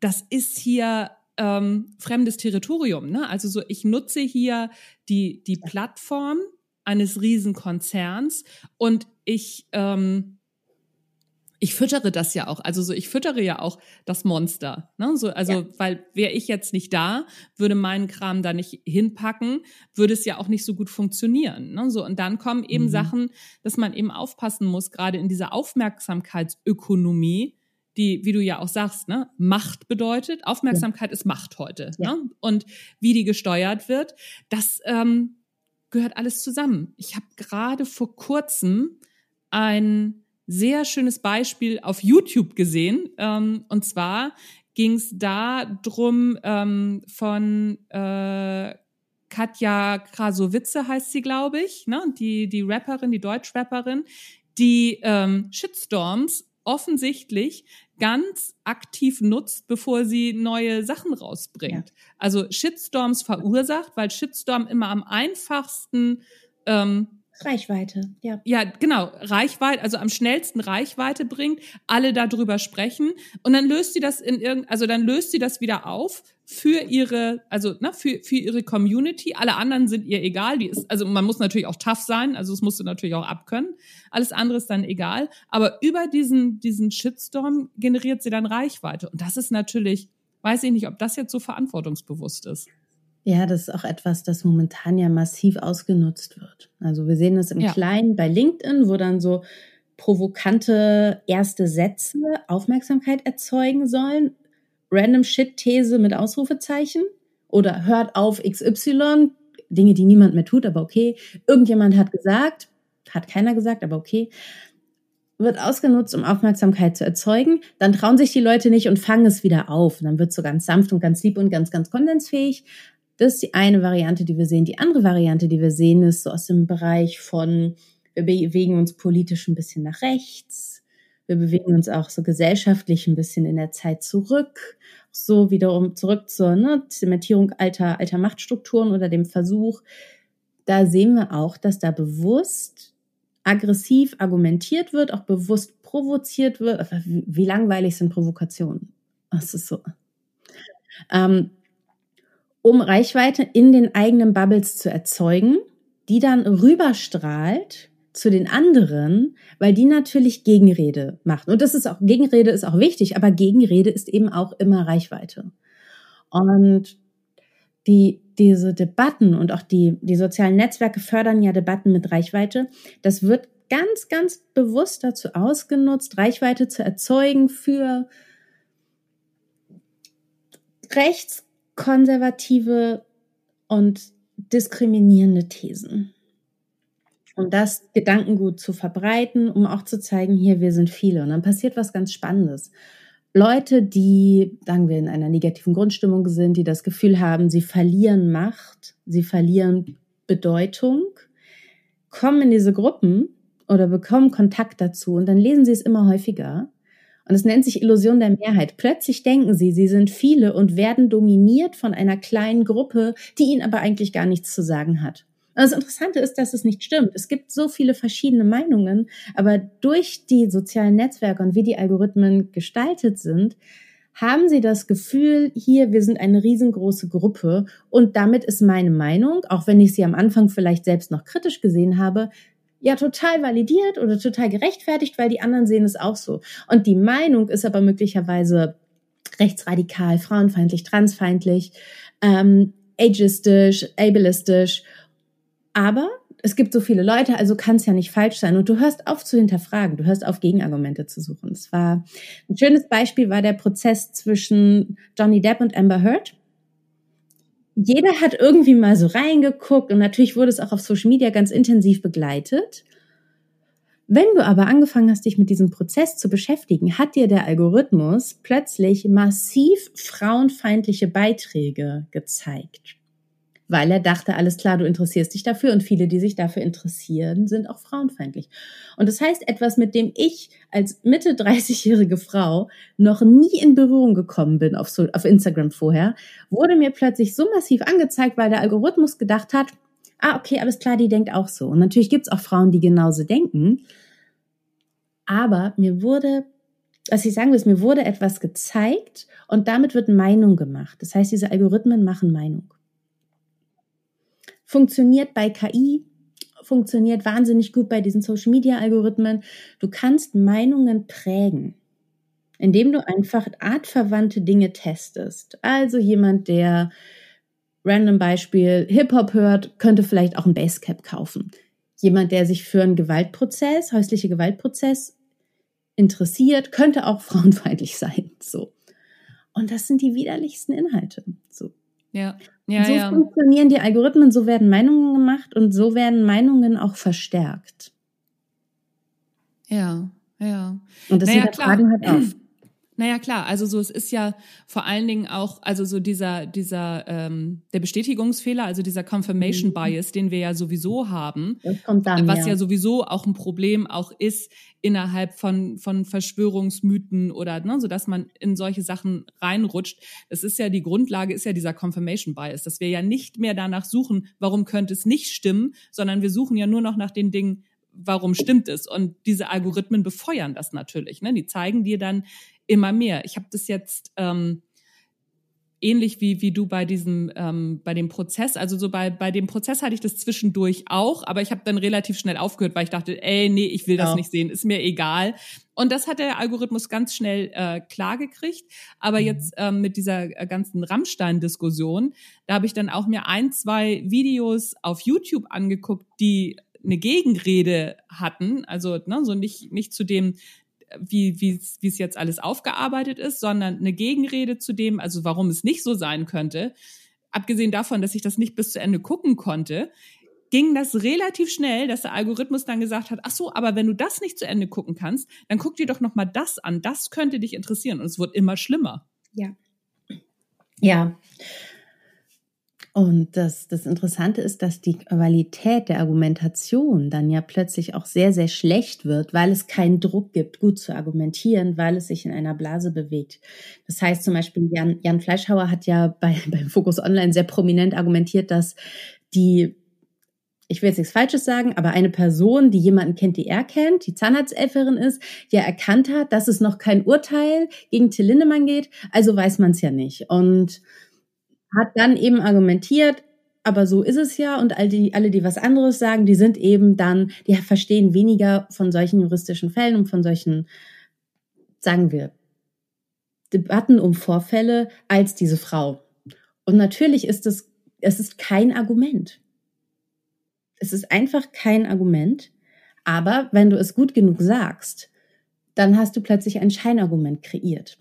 das ist hier ähm, fremdes Territorium. Ne? Also so, ich nutze hier die, die Plattform eines Riesenkonzerns und ich ähm, ich füttere das ja auch. Also so, ich füttere ja auch das Monster. Ne? So, also, ja. weil wäre ich jetzt nicht da, würde meinen Kram da nicht hinpacken, würde es ja auch nicht so gut funktionieren. Ne? So, und dann kommen eben mhm. Sachen, dass man eben aufpassen muss, gerade in dieser Aufmerksamkeitsökonomie, die, wie du ja auch sagst, ne, Macht bedeutet. Aufmerksamkeit ja. ist Macht heute. Ja. Ne? Und wie die gesteuert wird, das ähm, gehört alles zusammen. Ich habe gerade vor kurzem ein sehr schönes Beispiel auf YouTube gesehen. Ähm, und zwar ging es da drum ähm, von äh, Katja Krasowitze heißt sie, glaube ich, ne? die, die Rapperin, die Deutsch-Rapperin, die ähm, Shitstorms offensichtlich ganz aktiv nutzt, bevor sie neue Sachen rausbringt. Ja. Also Shitstorms verursacht, weil Shitstorm immer am einfachsten ähm, Reichweite, ja. Ja, genau, Reichweite, also am schnellsten Reichweite bringt, alle darüber sprechen und dann löst sie das in irgend, also dann löst sie das wieder auf für ihre, also ne, für, für ihre Community. Alle anderen sind ihr egal, die ist, also man muss natürlich auch tough sein, also es musst du natürlich auch abkönnen. Alles andere ist dann egal, aber über diesen diesen Shitstorm generiert sie dann Reichweite und das ist natürlich, weiß ich nicht, ob das jetzt so verantwortungsbewusst ist. Ja, das ist auch etwas, das momentan ja massiv ausgenutzt wird. Also wir sehen es im ja. Kleinen bei LinkedIn, wo dann so provokante erste Sätze Aufmerksamkeit erzeugen sollen. Random Shit-These mit Ausrufezeichen oder hört auf XY, Dinge, die niemand mehr tut, aber okay. Irgendjemand hat gesagt, hat keiner gesagt, aber okay. Wird ausgenutzt, um Aufmerksamkeit zu erzeugen. Dann trauen sich die Leute nicht und fangen es wieder auf. Und dann wird es so ganz sanft und ganz lieb und ganz, ganz kondensfähig. Das ist die eine Variante, die wir sehen. Die andere Variante, die wir sehen, ist so aus dem Bereich von, wir bewegen uns politisch ein bisschen nach rechts. Wir bewegen uns auch so gesellschaftlich ein bisschen in der Zeit zurück. So wiederum zurück zur ne, Zementierung alter, alter Machtstrukturen oder dem Versuch. Da sehen wir auch, dass da bewusst aggressiv argumentiert wird, auch bewusst provoziert wird. Wie langweilig sind Provokationen? Das ist so. Ähm, um Reichweite in den eigenen Bubbles zu erzeugen, die dann rüberstrahlt zu den anderen, weil die natürlich Gegenrede machen. Und das ist auch, Gegenrede ist auch wichtig, aber Gegenrede ist eben auch immer Reichweite. Und die, diese Debatten und auch die, die sozialen Netzwerke fördern ja Debatten mit Reichweite. Das wird ganz, ganz bewusst dazu ausgenutzt, Reichweite zu erzeugen für rechts konservative und diskriminierende Thesen. Um das Gedankengut zu verbreiten, um auch zu zeigen, hier, wir sind viele. Und dann passiert was ganz Spannendes. Leute, die, sagen wir, in einer negativen Grundstimmung sind, die das Gefühl haben, sie verlieren Macht, sie verlieren Bedeutung, kommen in diese Gruppen oder bekommen Kontakt dazu und dann lesen sie es immer häufiger und es nennt sich Illusion der Mehrheit. Plötzlich denken sie, sie sind viele und werden dominiert von einer kleinen Gruppe, die ihnen aber eigentlich gar nichts zu sagen hat. Und das Interessante ist, dass es nicht stimmt. Es gibt so viele verschiedene Meinungen, aber durch die sozialen Netzwerke und wie die Algorithmen gestaltet sind, haben sie das Gefühl, hier, wir sind eine riesengroße Gruppe und damit ist meine Meinung, auch wenn ich sie am Anfang vielleicht selbst noch kritisch gesehen habe, ja total validiert oder total gerechtfertigt, weil die anderen sehen es auch so. Und die Meinung ist aber möglicherweise rechtsradikal, frauenfeindlich, transfeindlich, ähm, ageistisch, ableistisch. Aber es gibt so viele Leute, also kann es ja nicht falsch sein. Und du hörst auf zu hinterfragen, du hörst auf Gegenargumente zu suchen. Es war ein schönes Beispiel war der Prozess zwischen Johnny Depp und Amber Heard. Jeder hat irgendwie mal so reingeguckt und natürlich wurde es auch auf Social Media ganz intensiv begleitet. Wenn du aber angefangen hast, dich mit diesem Prozess zu beschäftigen, hat dir der Algorithmus plötzlich massiv frauenfeindliche Beiträge gezeigt weil er dachte, alles klar, du interessierst dich dafür und viele, die sich dafür interessieren, sind auch frauenfeindlich. Und das heißt, etwas, mit dem ich als Mitte 30-jährige Frau noch nie in Berührung gekommen bin auf, so, auf Instagram vorher, wurde mir plötzlich so massiv angezeigt, weil der Algorithmus gedacht hat, ah, okay, alles klar, die denkt auch so. Und natürlich gibt's auch Frauen, die genauso denken. Aber mir wurde was ich sagen will, mir wurde etwas gezeigt und damit wird Meinung gemacht. Das heißt, diese Algorithmen machen Meinung funktioniert bei KI, funktioniert wahnsinnig gut bei diesen Social-Media-Algorithmen. Du kannst Meinungen prägen, indem du einfach artverwandte Dinge testest. Also jemand, der random Beispiel Hip-Hop hört, könnte vielleicht auch ein Basecap kaufen. Jemand, der sich für einen Gewaltprozess, häusliche Gewaltprozess interessiert, könnte auch frauenfeindlich sein. So. Und das sind die widerlichsten Inhalte. So. Ja, ja, so ja. funktionieren die Algorithmen, so werden Meinungen gemacht und so werden Meinungen auch verstärkt. Ja, ja. Und das naja, hinterfragen halt auf. Naja, klar, also so, es ist ja vor allen Dingen auch, also so dieser, dieser, ähm, der Bestätigungsfehler, also dieser Confirmation mhm. Bias, den wir ja sowieso haben, das kommt dann, was ja. ja sowieso auch ein Problem auch ist innerhalb von, von Verschwörungsmythen oder, ne, so dass man in solche Sachen reinrutscht. Das ist ja die Grundlage, ist ja dieser Confirmation Bias, dass wir ja nicht mehr danach suchen, warum könnte es nicht stimmen, sondern wir suchen ja nur noch nach den Dingen, warum stimmt es? Und diese Algorithmen befeuern das natürlich. Ne? Die zeigen dir dann immer mehr. Ich habe das jetzt ähm, ähnlich wie, wie du bei diesem, ähm, bei dem Prozess, also so bei, bei dem Prozess hatte ich das zwischendurch auch, aber ich habe dann relativ schnell aufgehört, weil ich dachte, ey, nee, ich will das ja. nicht sehen, ist mir egal. Und das hat der Algorithmus ganz schnell äh, klar gekriegt. Aber mhm. jetzt ähm, mit dieser äh, ganzen Rammstein-Diskussion, da habe ich dann auch mir ein, zwei Videos auf YouTube angeguckt, die eine Gegenrede hatten, also ne, so nicht, nicht zu dem wie wie wie es jetzt alles aufgearbeitet ist, sondern eine Gegenrede zu dem, also warum es nicht so sein könnte. Abgesehen davon, dass ich das nicht bis zu Ende gucken konnte, ging das relativ schnell, dass der Algorithmus dann gesagt hat, ach so, aber wenn du das nicht zu Ende gucken kannst, dann guck dir doch noch mal das an, das könnte dich interessieren und es wird immer schlimmer. Ja. Ja. Und das, das Interessante ist, dass die Qualität der Argumentation dann ja plötzlich auch sehr, sehr schlecht wird, weil es keinen Druck gibt, gut zu argumentieren, weil es sich in einer Blase bewegt. Das heißt zum Beispiel, Jan, Jan Fleischhauer hat ja bei, beim Focus Online sehr prominent argumentiert, dass die ich will jetzt nichts Falsches sagen, aber eine Person, die jemanden kennt, die er kennt, die Zahnarzthelferin ist, ja erkannt hat, dass es noch kein Urteil gegen Till Lindemann geht, also weiß man es ja nicht. Und hat dann eben argumentiert, aber so ist es ja und all die, alle, die was anderes sagen, die sind eben dann, die verstehen weniger von solchen juristischen Fällen und von solchen, sagen wir, Debatten um Vorfälle als diese Frau. Und natürlich ist es, es ist kein Argument. Es ist einfach kein Argument. Aber wenn du es gut genug sagst, dann hast du plötzlich ein Scheinargument kreiert.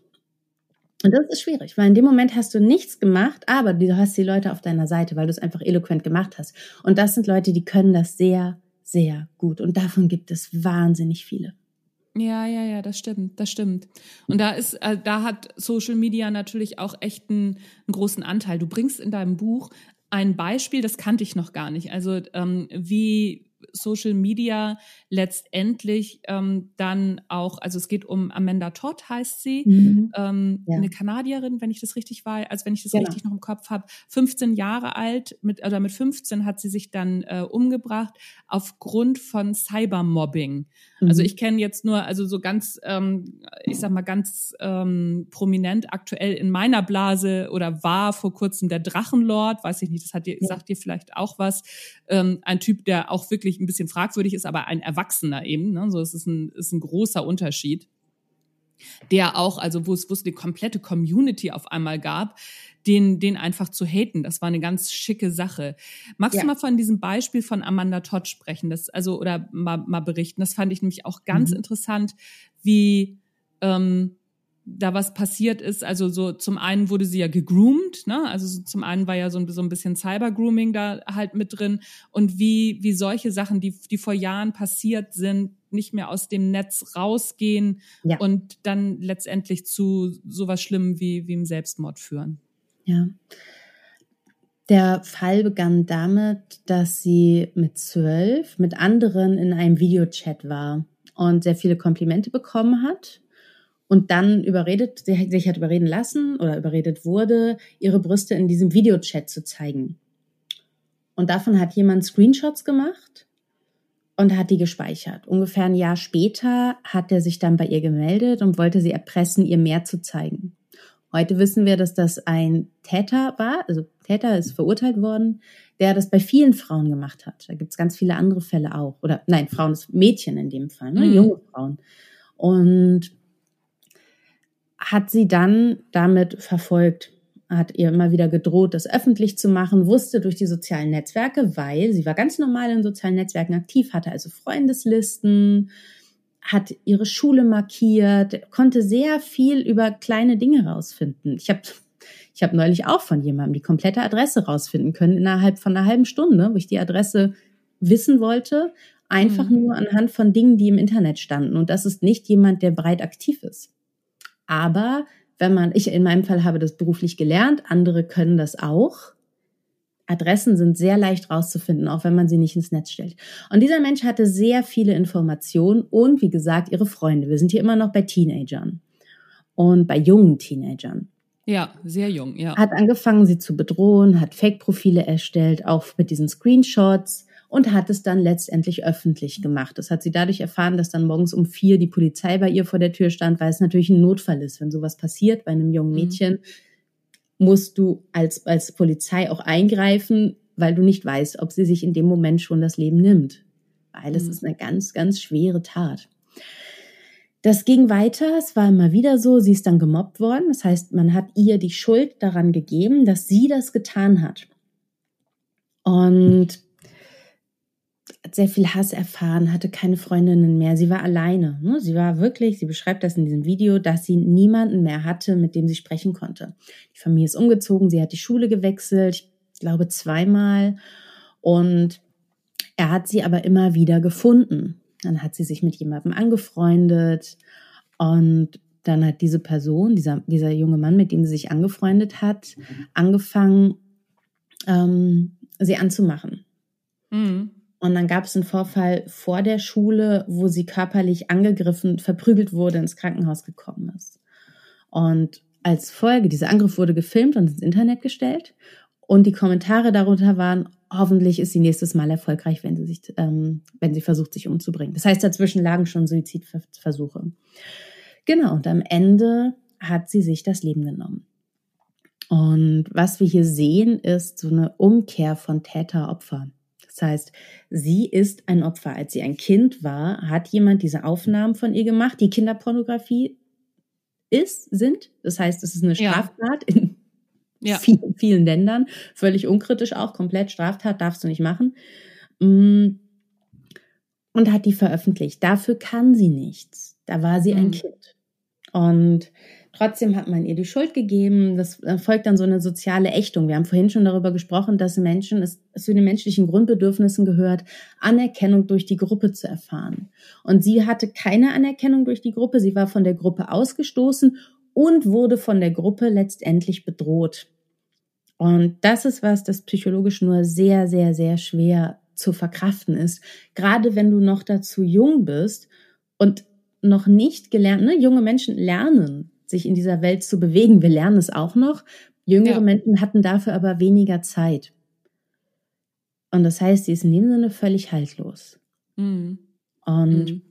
Und das ist schwierig, weil in dem Moment hast du nichts gemacht, aber du hast die Leute auf deiner Seite, weil du es einfach eloquent gemacht hast. Und das sind Leute, die können das sehr, sehr gut. Und davon gibt es wahnsinnig viele. Ja, ja, ja, das stimmt, das stimmt. Und da ist, äh, da hat Social Media natürlich auch echt einen, einen, großen Anteil. Du bringst in deinem Buch ein Beispiel, das kannte ich noch gar nicht. Also ähm, wie Social Media letztendlich ähm, dann auch, also es geht um Amanda Todd heißt sie, mhm. ähm, ja. eine Kanadierin, wenn ich das richtig war, also wenn ich das genau. richtig noch im Kopf habe, 15 Jahre alt, mit, oder mit 15 hat sie sich dann äh, umgebracht aufgrund von Cybermobbing. Also mhm. Also ich kenne jetzt nur, also so ganz, ähm, ich sag mal ganz ähm, prominent aktuell in meiner Blase oder war vor kurzem der Drachenlord, weiß ich nicht, das hat dir, ja. sagt dir vielleicht auch was. Ähm, ein Typ, der auch wirklich ein bisschen fragwürdig ist, aber ein Erwachsener eben. Ne? So, es ist ein, ist ein großer Unterschied der auch, also wo es, wo es eine komplette Community auf einmal gab, den, den einfach zu haten. Das war eine ganz schicke Sache. Magst ja. du mal von diesem Beispiel von Amanda Todd sprechen? Das, also, oder mal, mal berichten? Das fand ich nämlich auch ganz mhm. interessant, wie, ähm, da was passiert ist. Also so zum einen wurde sie ja gegroomt, ne? Also so zum einen war ja so ein, so ein bisschen Cyber-Grooming da halt mit drin und wie, wie solche Sachen, die, die vor Jahren passiert sind, nicht mehr aus dem Netz rausgehen ja. und dann letztendlich zu sowas Schlimmem wie, wie im Selbstmord führen. Ja. Der Fall begann damit, dass sie mit zwölf mit anderen in einem Videochat war und sehr viele Komplimente bekommen hat und dann überredet, sich hat überreden lassen oder überredet wurde, ihre Brüste in diesem Videochat zu zeigen. Und davon hat jemand Screenshots gemacht und hat die gespeichert. Ungefähr ein Jahr später hat er sich dann bei ihr gemeldet und wollte sie erpressen, ihr mehr zu zeigen. Heute wissen wir, dass das ein Täter war, also Täter ist verurteilt worden, der das bei vielen Frauen gemacht hat. Da gibt es ganz viele andere Fälle auch. Oder nein, Frauen, Mädchen in dem Fall, ne? Mhm. junge Frauen. Und hat sie dann damit verfolgt, hat ihr immer wieder gedroht, das öffentlich zu machen, wusste durch die sozialen Netzwerke, weil sie war ganz normal in sozialen Netzwerken aktiv, hatte also Freundeslisten, hat ihre Schule markiert, konnte sehr viel über kleine Dinge rausfinden. Ich habe ich hab neulich auch von jemandem die komplette Adresse rausfinden können innerhalb von einer halben Stunde, wo ich die Adresse wissen wollte, einfach mhm. nur anhand von Dingen, die im Internet standen. Und das ist nicht jemand, der breit aktiv ist. Aber wenn man, ich in meinem Fall habe das beruflich gelernt, andere können das auch. Adressen sind sehr leicht rauszufinden, auch wenn man sie nicht ins Netz stellt. Und dieser Mensch hatte sehr viele Informationen und wie gesagt, ihre Freunde. Wir sind hier immer noch bei Teenagern und bei jungen Teenagern. Ja, sehr jung, ja. Hat angefangen, sie zu bedrohen, hat Fake-Profile erstellt, auch mit diesen Screenshots und hat es dann letztendlich öffentlich gemacht. Das hat sie dadurch erfahren, dass dann morgens um vier die Polizei bei ihr vor der Tür stand, weil es natürlich ein Notfall ist, wenn sowas passiert bei einem jungen mhm. Mädchen. Mhm musst du als, als Polizei auch eingreifen, weil du nicht weißt, ob sie sich in dem Moment schon das Leben nimmt. Weil es mhm. ist eine ganz, ganz schwere Tat. Das ging weiter, es war immer wieder so, sie ist dann gemobbt worden. Das heißt, man hat ihr die Schuld daran gegeben, dass sie das getan hat. Und hat sehr viel Hass erfahren, hatte keine Freundinnen mehr. Sie war alleine. Ne? Sie war wirklich, sie beschreibt das in diesem Video, dass sie niemanden mehr hatte, mit dem sie sprechen konnte. Die Familie ist umgezogen, sie hat die Schule gewechselt, ich glaube zweimal. Und er hat sie aber immer wieder gefunden. Dann hat sie sich mit jemandem angefreundet und dann hat diese Person, dieser, dieser junge Mann, mit dem sie sich angefreundet hat, angefangen, ähm, sie anzumachen. Mhm. Und dann gab es einen Vorfall vor der Schule, wo sie körperlich angegriffen, verprügelt wurde, ins Krankenhaus gekommen ist. Und als Folge, dieser Angriff wurde gefilmt und ins Internet gestellt. Und die Kommentare darunter waren, hoffentlich ist sie nächstes Mal erfolgreich, wenn sie sich, ähm, wenn sie versucht, sich umzubringen. Das heißt, dazwischen lagen schon Suizidversuche. Genau, und am Ende hat sie sich das Leben genommen. Und was wir hier sehen, ist so eine Umkehr von Täter-Opfer. Das heißt, sie ist ein Opfer. Als sie ein Kind war, hat jemand diese Aufnahmen von ihr gemacht, die Kinderpornografie ist, sind. Das heißt, es ist eine Straftat ja. in ja. vielen, vielen Ländern. Völlig unkritisch auch, komplett Straftat, darfst du nicht machen. Mm. Und hat die veröffentlicht. Dafür kann sie nichts. Da war sie mhm. ein Kind. Und Trotzdem hat man ihr die Schuld gegeben. Das folgt dann so eine soziale Ächtung. Wir haben vorhin schon darüber gesprochen, dass Menschen es zu den menschlichen Grundbedürfnissen gehört, Anerkennung durch die Gruppe zu erfahren. Und sie hatte keine Anerkennung durch die Gruppe. Sie war von der Gruppe ausgestoßen und wurde von der Gruppe letztendlich bedroht. Und das ist was, das psychologisch nur sehr, sehr, sehr schwer zu verkraften ist. Gerade wenn du noch dazu jung bist und noch nicht gelernt, ne? junge Menschen lernen, sich in dieser Welt zu bewegen. Wir lernen es auch noch. Jüngere ja. Menschen hatten dafür aber weniger Zeit. Und das heißt, sie ist in dem Sinne völlig haltlos. Mhm. Und mhm.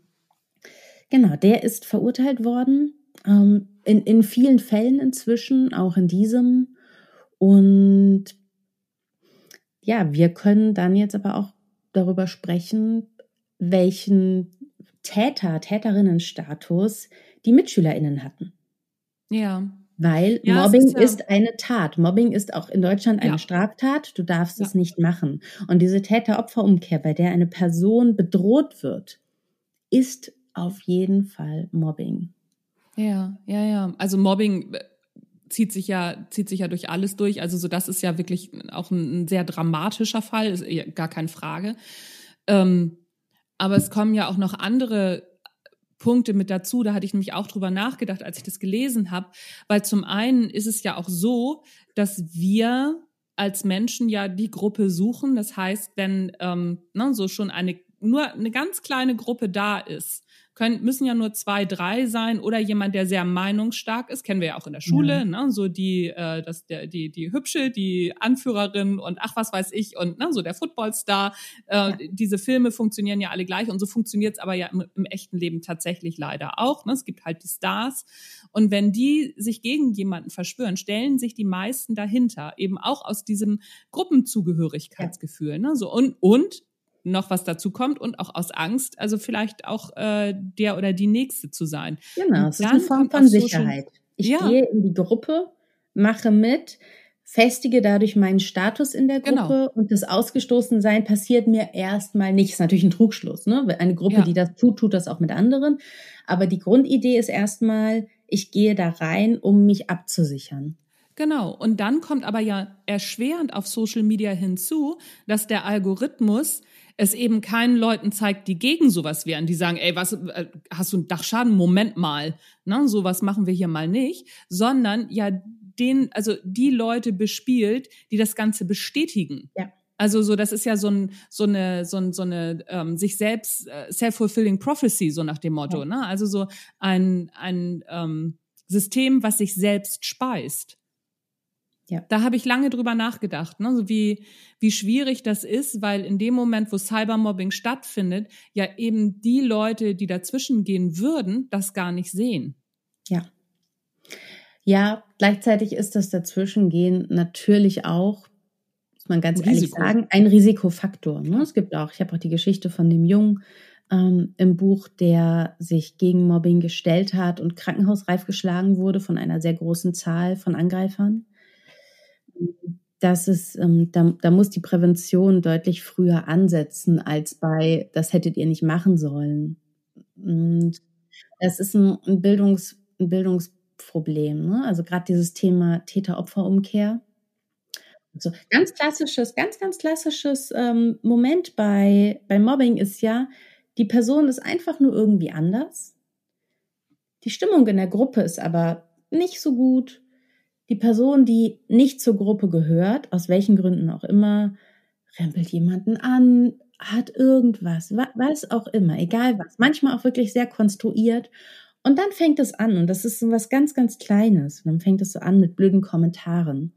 genau, der ist verurteilt worden. Ähm, in, in vielen Fällen inzwischen, auch in diesem. Und ja, wir können dann jetzt aber auch darüber sprechen, welchen Täter, Täterinnenstatus die MitschülerInnen hatten. Ja. Weil ja, Mobbing ist, ja ist, eine Tat. Mobbing ist auch in Deutschland eine ja. Straftat. Du darfst es nicht machen. Und diese Täter-Opfer-Umkehr, bei der eine Person bedroht wird, ist auf jeden Fall Mobbing. Ja, ja, ja. Also Mobbing äh, zieht sich ja zieht sich ja durch alles durch. Also so das ist ja wirklich auch ein, ein sehr dramatischer Fall, ist gar keine Frage. Ähm, aber es kommen ja auch noch andere Punkte mit dazu. Da hatte ich nämlich auch drüber nachgedacht, als ich das gelesen habe, weil zum einen ist es ja auch so, dass wir als Menschen ja die Gruppe suchen. Das heißt, wenn ähm, ne, so schon eine nur eine ganz kleine Gruppe da ist, können, müssen ja nur zwei, drei sein oder jemand, der sehr meinungsstark ist, kennen wir ja auch in der Schule, ja. ne? so die, äh, das, der, die, die Hübsche, die Anführerin und ach, was weiß ich und ne? so der Footballstar. Äh, ja. Diese Filme funktionieren ja alle gleich und so funktioniert es aber ja im, im, echten Leben tatsächlich leider auch. Ne? Es gibt halt die Stars und wenn die sich gegen jemanden verschwören, stellen sich die meisten dahinter, eben auch aus diesem Gruppenzugehörigkeitsgefühl. Ja. Ne? So, und, und noch was dazu kommt und auch aus Angst, also vielleicht auch äh, der oder die Nächste zu sein. Genau, es ist eine Form von Sicherheit. Ich ja. gehe in die Gruppe, mache mit, festige dadurch meinen Status in der genau. Gruppe genau. und das Ausgestoßensein passiert mir erstmal nicht. Ist natürlich ein Trugschluss. Ne? Eine Gruppe, ja. die das tut, tut das auch mit anderen. Aber die Grundidee ist erstmal, ich gehe da rein, um mich abzusichern. Genau. Und dann kommt aber ja erschwerend auf Social Media hinzu, dass der Algorithmus es eben keinen Leuten zeigt, die gegen sowas wären, die sagen, ey, was, äh, hast du einen Dachschaden? Moment mal, ne, sowas machen wir hier mal nicht, sondern ja den, also die Leute bespielt, die das Ganze bestätigen. Ja. Also so, das ist ja so, ein, so eine, so, ein, so eine ähm, sich selbst äh, self-fulfilling prophecy, so nach dem Motto. Ja. Ne? Also so ein, ein ähm, System, was sich selbst speist. Ja. Da habe ich lange drüber nachgedacht, ne? so wie, wie schwierig das ist, weil in dem Moment, wo Cybermobbing stattfindet, ja eben die Leute, die dazwischen gehen würden, das gar nicht sehen. Ja. Ja, gleichzeitig ist das Dazwischengehen natürlich auch, muss man ganz Risiko. ehrlich sagen, ein Risikofaktor. Ne? Es gibt auch, ich habe auch die Geschichte von dem Jungen ähm, im Buch, der sich gegen Mobbing gestellt hat und krankenhausreif geschlagen wurde von einer sehr großen Zahl von Angreifern dass es, ähm, da, da muss die Prävention deutlich früher ansetzen als bei, das hättet ihr nicht machen sollen. Und das ist ein, ein, Bildungs, ein Bildungsproblem. Ne? Also gerade dieses Thema Täter-Opfer-Umkehr. Also ganz klassisches, ganz, ganz klassisches ähm, Moment bei, bei Mobbing ist ja, die Person ist einfach nur irgendwie anders. Die Stimmung in der Gruppe ist aber nicht so gut die Person, die nicht zur Gruppe gehört, aus welchen Gründen auch immer, rempelt jemanden an, hat irgendwas, was auch immer, egal was, manchmal auch wirklich sehr konstruiert. Und dann fängt es an, und das ist so was ganz, ganz Kleines. Und dann fängt es so an mit blöden Kommentaren.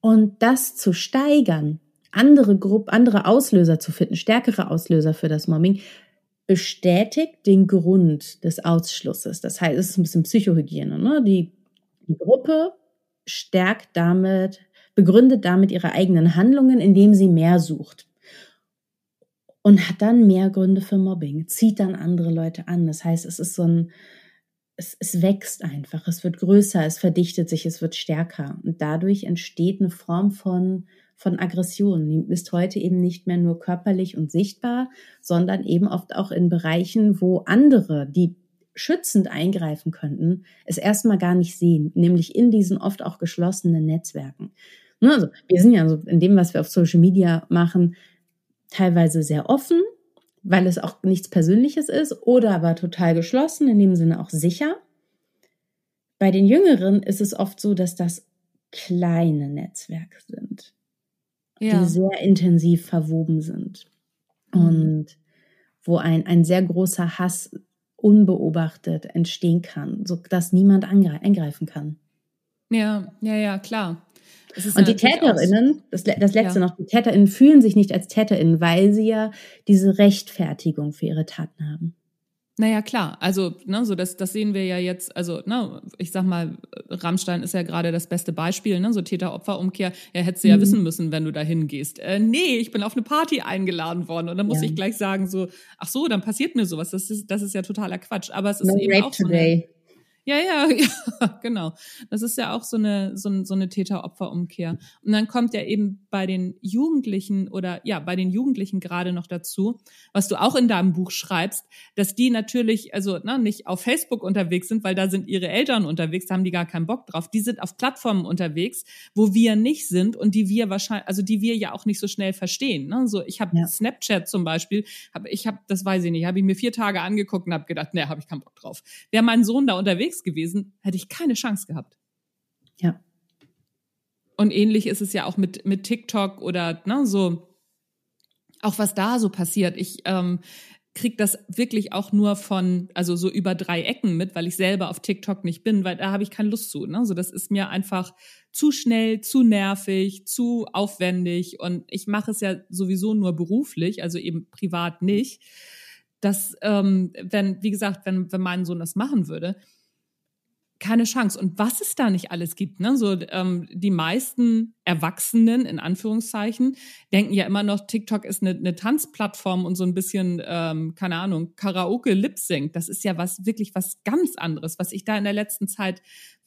Und das zu steigern, andere Gruppe, andere Auslöser zu finden, stärkere Auslöser für das Mobbing, bestätigt den Grund des Ausschlusses. Das heißt, es ist ein bisschen Psychohygiene. Ne? Die, die Gruppe stärkt damit, begründet damit ihre eigenen Handlungen, indem sie mehr sucht. Und hat dann mehr Gründe für Mobbing, zieht dann andere Leute an. Das heißt, es ist so ein, es, es wächst einfach, es wird größer, es verdichtet sich, es wird stärker. Und dadurch entsteht eine Form von, von Aggression. Die ist heute eben nicht mehr nur körperlich und sichtbar, sondern eben oft auch in Bereichen, wo andere, die schützend eingreifen könnten, es erstmal gar nicht sehen, nämlich in diesen oft auch geschlossenen Netzwerken. Ne, also wir sind ja so in dem, was wir auf Social Media machen, teilweise sehr offen, weil es auch nichts Persönliches ist, oder aber total geschlossen, in dem Sinne auch sicher. Bei den Jüngeren ist es oft so, dass das kleine Netzwerke sind. ja. die sehr intensiv verwoben sind. Mhm. Und wo ein, ein sehr großer Hass unbeobachtet entstehen kann, sodass niemand eingreifen kann. Ja, ja, ja, klar. Und die Täterinnen, das, das letzte ja. noch, die Täterinnen fühlen sich nicht als Täterinnen, weil sie ja diese Rechtfertigung für ihre Taten haben. Naja, klar. Also, ne, so das, das sehen wir ja jetzt, also, ne, ich sag mal, Rammstein ist ja gerade das beste Beispiel, ne, so Täter-Opfer-Umkehr. Ja, hättest du ja mhm. wissen müssen, wenn du da hingehst. Äh, nee, ich bin auf eine Party eingeladen worden. Und dann muss ja. ich gleich sagen, so, ach so, dann passiert mir sowas. Das ist, das ist ja totaler Quatsch. Aber es ist no eben auch so eine, ja, ja, ja, genau. Das ist ja auch so eine, so, so eine Täter-Opfer-Umkehr. Und dann kommt ja eben bei den Jugendlichen oder ja, bei den Jugendlichen gerade noch dazu, was du auch in deinem Buch schreibst, dass die natürlich, also na, ne, nicht auf Facebook unterwegs sind, weil da sind ihre Eltern unterwegs, da haben die gar keinen Bock drauf. Die sind auf Plattformen unterwegs, wo wir nicht sind und die wir wahrscheinlich, also die wir ja auch nicht so schnell verstehen. Ne? So, ich habe ja. Snapchat zum Beispiel, hab, ich habe, das weiß ich nicht, habe ich mir vier Tage angeguckt und habe gedacht, ne, habe ich keinen Bock drauf. Wäre mein Sohn da unterwegs unterwegs gewesen, hätte ich keine Chance gehabt. Ja. Und ähnlich ist es ja auch mit, mit TikTok oder ne, so, auch was da so passiert. Ich ähm, kriege das wirklich auch nur von, also so über drei Ecken mit, weil ich selber auf TikTok nicht bin, weil da habe ich keine Lust zu. Ne? So, das ist mir einfach zu schnell, zu nervig, zu aufwendig und ich mache es ja sowieso nur beruflich, also eben privat nicht. Dass, ähm, wenn, wie gesagt, wenn, wenn mein Sohn das machen würde, keine Chance. Und was es da nicht alles gibt, ne? So ähm, die meisten Erwachsenen in Anführungszeichen denken ja immer noch, TikTok ist eine, eine Tanzplattform und so ein bisschen, ähm, keine Ahnung, Karaoke Lip Sync. Das ist ja was wirklich was ganz anderes, was ich da in der letzten Zeit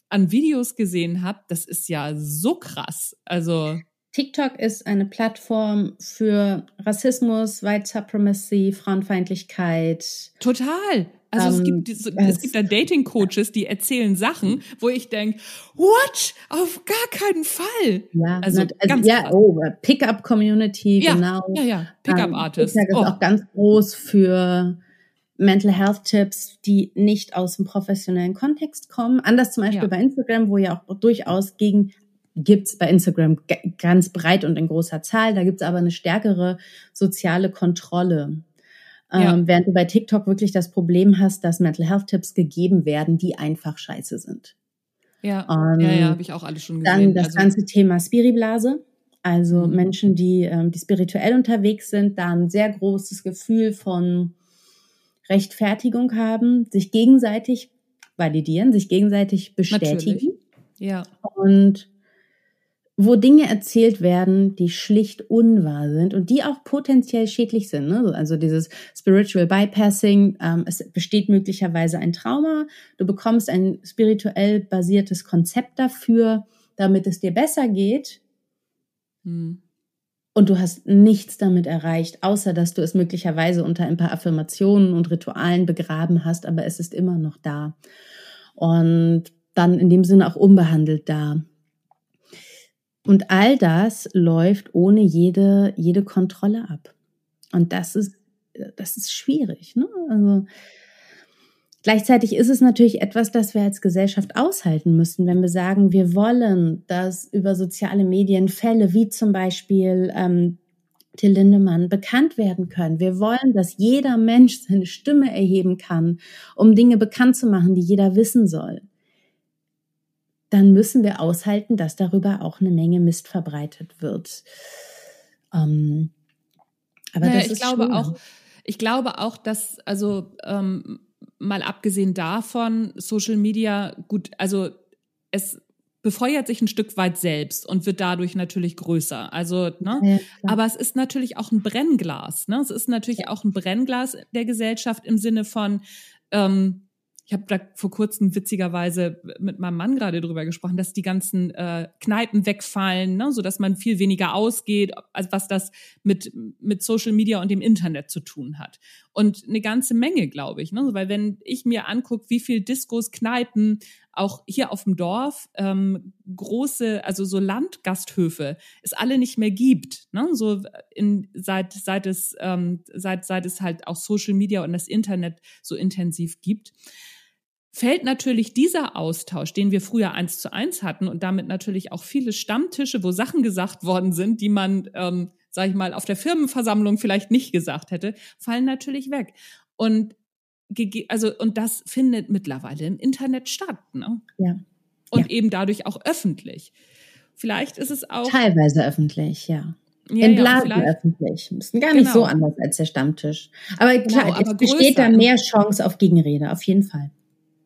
an Videos gesehen habe. Das ist ja so krass. Also TikTok ist eine Plattform für Rassismus, White Supremacy, Frauenfeindlichkeit. Total. Also ähm, es gibt es, es gibt da Dating Coaches, die erzählen Sachen, wo ich denke, what? Auf gar keinen Fall. Ja, also, also ganz ja, oh, Pickup Community, ja, genau. Ja, ja, Pickup ähm. TikTok ist oh. auch ganz groß für Mental Health Tipps, die nicht aus dem professionellen Kontext kommen. Anders zum Beispiel ja. bei Instagram, wo ja auch durchaus gegen gibt's bei Instagram ganz breit und in großer Zahl. Da gibt's aber eine stärkere soziale Kontrolle. Ja. Ähm, während du bei TikTok wirklich das Problem hast, dass Mental Health Tipps gegeben werden, die einfach scheiße sind. Ja, ähm, ja, ja, habe ich auch alles schon gesehen. Dann das also, ganze Thema Spiriblase. Also mhm. Menschen, die, ähm, die spirituell unterwegs sind, da ein sehr großes Gefühl von Rechtfertigung haben, sich gegenseitig validieren, sich gegenseitig bestätigen. Natürlich. Ja. Und wo Dinge erzählt werden, die schlicht unwahr sind und die auch potenziell schädlich sind. Ne? Also dieses Spiritual Bypassing, ähm, es besteht möglicherweise ein Trauma, du bekommst ein spirituell basiertes Konzept dafür, damit es dir besser geht. Hm. Und du hast nichts damit erreicht, außer dass du es möglicherweise unter ein paar Affirmationen und Ritualen begraben hast, aber es ist immer noch da. Und dann in dem Sinne auch unbehandelt da. Und all das läuft ohne jede, jede Kontrolle ab. Und das ist, das ist schwierig. Ne? Also, Gleichzeitig ist es natürlich etwas, das wir als Gesellschaft aushalten müssen, wenn wir sagen, wir wollen, dass über soziale Medien Fälle wie zum Beispiel ähm, Till Lindemann bekannt werden können. Wir wollen, dass jeder Mensch seine Stimme erheben kann, um Dinge bekannt zu machen, die jeder wissen soll dann müssen wir aushalten, dass darüber auch eine Menge Mist verbreitet wird. Ähm, aber naja, das ich glaube schwer. auch, ich glaube auch, dass also ähm, mal abgesehen davon Social Media gut, also es befeuert sich ein Stück weit selbst und wird dadurch natürlich größer. Also, ne? Ja, aber es ist natürlich auch ein Brennglas. Ne? Es ist natürlich auch ein Brennglas der Gesellschaft im Sinne von ähm, ich habe da vor kurzem witzigerweise mit meinem Mann gerade drüber gesprochen, dass die ganzen äh, Kneipen wegfallen, ne, so dass man viel weniger ausgeht, also was das mit mit Social Media und dem Internet zu tun hat. Und eine ganze Menge, glaube ich, ne, weil wenn ich mir angucke, wie viel Diskos, Kneipen auch hier auf dem Dorf ähm, große, also so Landgasthöfe es alle nicht mehr gibt, ne, so in seit seit es ähm, seit seit es halt auch Social Media und das Internet so intensiv gibt fällt natürlich dieser Austausch, den wir früher eins zu eins hatten und damit natürlich auch viele Stammtische, wo Sachen gesagt worden sind, die man, ähm, sag ich mal, auf der Firmenversammlung vielleicht nicht gesagt hätte, fallen natürlich weg. Und also und das findet mittlerweile im Internet statt, ne? Ja. Und ja. eben dadurch auch öffentlich. Vielleicht ist es auch teilweise öffentlich, ja. Ja, in Blasen ja, öffentlich. Ist gar nicht genau. so anders als der Stammtisch. Aber genau, klar, aber es besteht da mehr Chance auf Gegenrede, auf jeden Fall.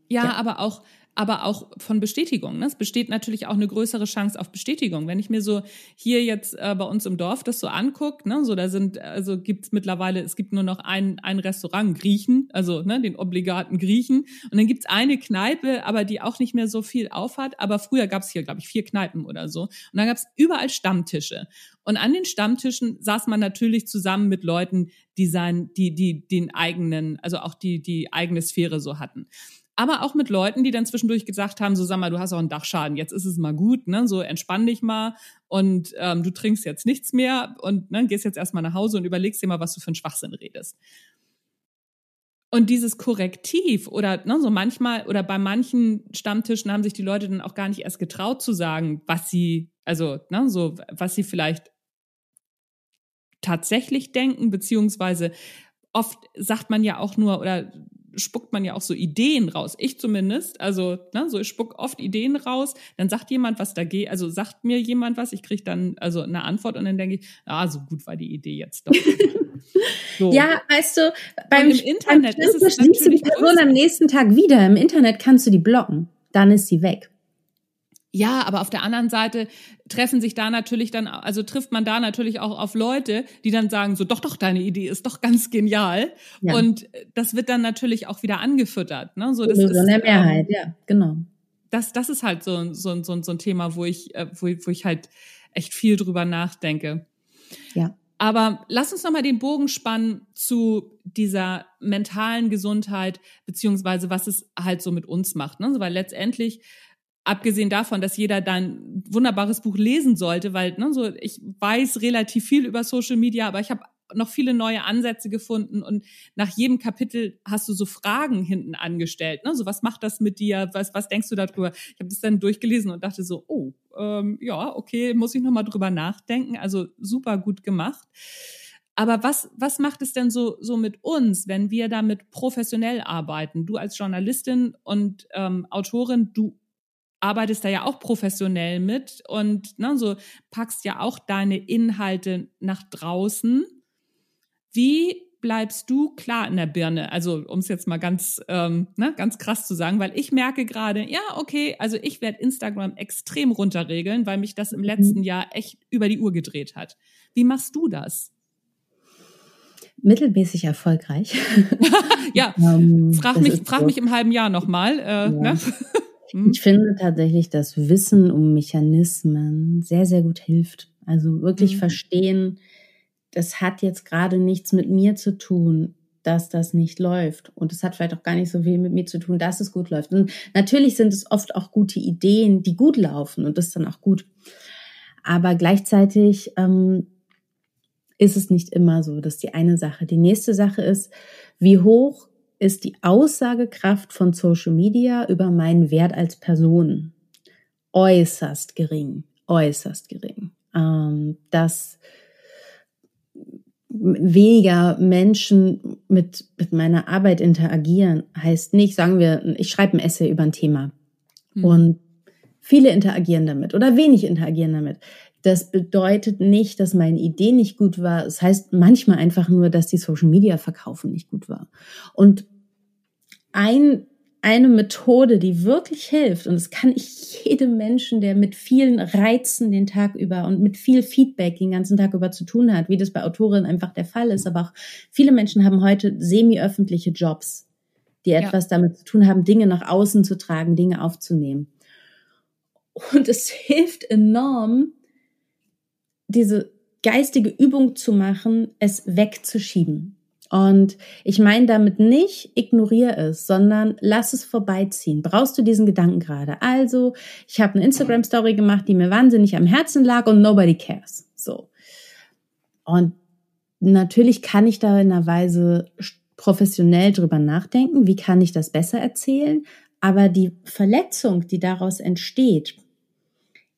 Ja, ja, aber auch aber auch von Bestätigung. Ne? Es besteht natürlich auch eine größere Chance auf Bestätigung. Wenn ich mir so hier jetzt äh, bei uns im Dorf das so angucke, ne, so da sind, also gibt's mittlerweile, es gibt nur noch ein, ein Restaurant, Griechen, also ne, den obligaten Griechen. Und dann gibt's eine Kneipe, aber die auch nicht mehr so viel aufhat. Aber früher gab's hier, glaube ich, vier Kneipen oder so. Und dann gab's überall Stammtische. Und an den Stammtischen saß man natürlich zusammen mit Leuten, die sein, die, die den eigenen, also auch die, die eigene Sphäre so hatten aber auch mit Leuten, die dann zwischendurch gesagt haben, so sag mal, du hast auch einen Dachschaden, jetzt ist es mal gut, ne? So entspann dich mal und ähm, du trinkst jetzt nichts mehr und ne, gehst jetzt erstmal nach Hause und überlegst dir mal, was du für einen Schwachsinn redest. Und dieses Korrektiv oder ne, so manchmal oder bei manchen Stammtischen haben sich die Leute dann auch gar nicht erst getraut zu sagen, was sie, also ne, so was sie vielleicht tatsächlich denken, beziehungsweise oft sagt man ja auch nur oder spuckt man ja auch so Ideen raus. Ich zumindest, also ne, so ich spuck oft Ideen raus, dann sagt jemand was da geht, also sagt mir jemand was, ich kriege dann also eine Antwort und dann denke ich, ah, so gut war die Idee jetzt doch. So. Ja, weißt du, beim, im Internet beim ist es die Person am nächsten Tag wieder. Im Internet kannst du die blocken, dann ist sie weg. Ja, aber auf der anderen Seite treffen sich da natürlich dann, also trifft man da natürlich auch auf Leute, die dann sagen, so doch, doch, deine Idee ist doch ganz genial. Ja. Und das wird dann natürlich auch wieder angefüttert. Ne? So, das so ist, eine ähm, Mehrheit, ähm, ja, genau. Das, das ist halt so, so, so, so ein Thema, wo ich, äh, wo, wo ich halt echt viel drüber nachdenke. Ja. Aber lass uns nochmal den Bogen spannen zu dieser mentalen Gesundheit, beziehungsweise was es halt so mit uns macht. Ne? Weil letztendlich abgesehen davon, dass jeder dein wunderbares Buch lesen sollte, weil ne, so ich weiß relativ viel über Social Media, aber ich habe noch viele neue Ansätze gefunden und nach jedem Kapitel hast du so Fragen hinten angestellt. Ne? So, was macht das mit dir? Was, was denkst du darüber? Ich habe das dann durchgelesen und dachte so, oh, ähm, ja, okay, muss ich nochmal drüber nachdenken. Also super gut gemacht. Aber was, was macht es denn so, so mit uns, wenn wir damit professionell arbeiten? Du als Journalistin und ähm, Autorin, du arbeitest da ja auch professionell mit und ne, so packst ja auch deine Inhalte nach draußen. Wie bleibst du klar in der Birne? Also um es jetzt mal ganz, ähm, ne, ganz krass zu sagen, weil ich merke gerade, ja, okay, also ich werde Instagram extrem runterregeln, weil mich das im mhm. letzten Jahr echt über die Uhr gedreht hat. Wie machst du das? Mittelmäßig erfolgreich. ja, ähm, frag, mich, frag so. mich im halben Jahr nochmal. Äh, ja. ne? Mhm. Ich finde tatsächlich, dass Wissen um Mechanismen sehr, sehr gut hilft. Also wirklich mhm. verstehen, das hat jetzt gerade nichts mit mir zu tun, dass das nicht läuft. Und es hat vielleicht auch gar nicht so viel mit mir zu tun, dass es gut läuft. Und natürlich sind es oft auch gute Ideen, die gut laufen und das ist dann auch gut. Aber gleichzeitig ähm, ist es nicht immer so. Das ist die eine Sache. Die nächste Sache ist, wie hoch ist die Aussagekraft von Social Media über meinen Wert als Person äußerst gering, äußerst gering. Ähm, dass weniger Menschen mit, mit meiner Arbeit interagieren, heißt nicht, sagen wir, ich schreibe ein Essay über ein Thema hm. und viele interagieren damit oder wenig interagieren damit. Das bedeutet nicht, dass meine Idee nicht gut war. Es das heißt manchmal einfach nur, dass die Social Media Verkaufen nicht gut war. Und ein, eine Methode, die wirklich hilft, und das kann ich jedem Menschen, der mit vielen Reizen den Tag über und mit viel Feedback den ganzen Tag über zu tun hat, wie das bei Autorinnen einfach der Fall ist, aber auch viele Menschen haben heute semi-öffentliche Jobs, die etwas ja. damit zu tun haben, Dinge nach außen zu tragen, Dinge aufzunehmen. Und es hilft enorm, diese geistige Übung zu machen, es wegzuschieben. Und ich meine damit nicht, ignoriere es, sondern lass es vorbeiziehen. Brauchst du diesen Gedanken gerade? Also, ich habe eine Instagram-Story gemacht, die mir wahnsinnig am Herzen lag und nobody cares. So. Und natürlich kann ich da in einer Weise professionell drüber nachdenken, wie kann ich das besser erzählen, Aber die Verletzung, die daraus entsteht,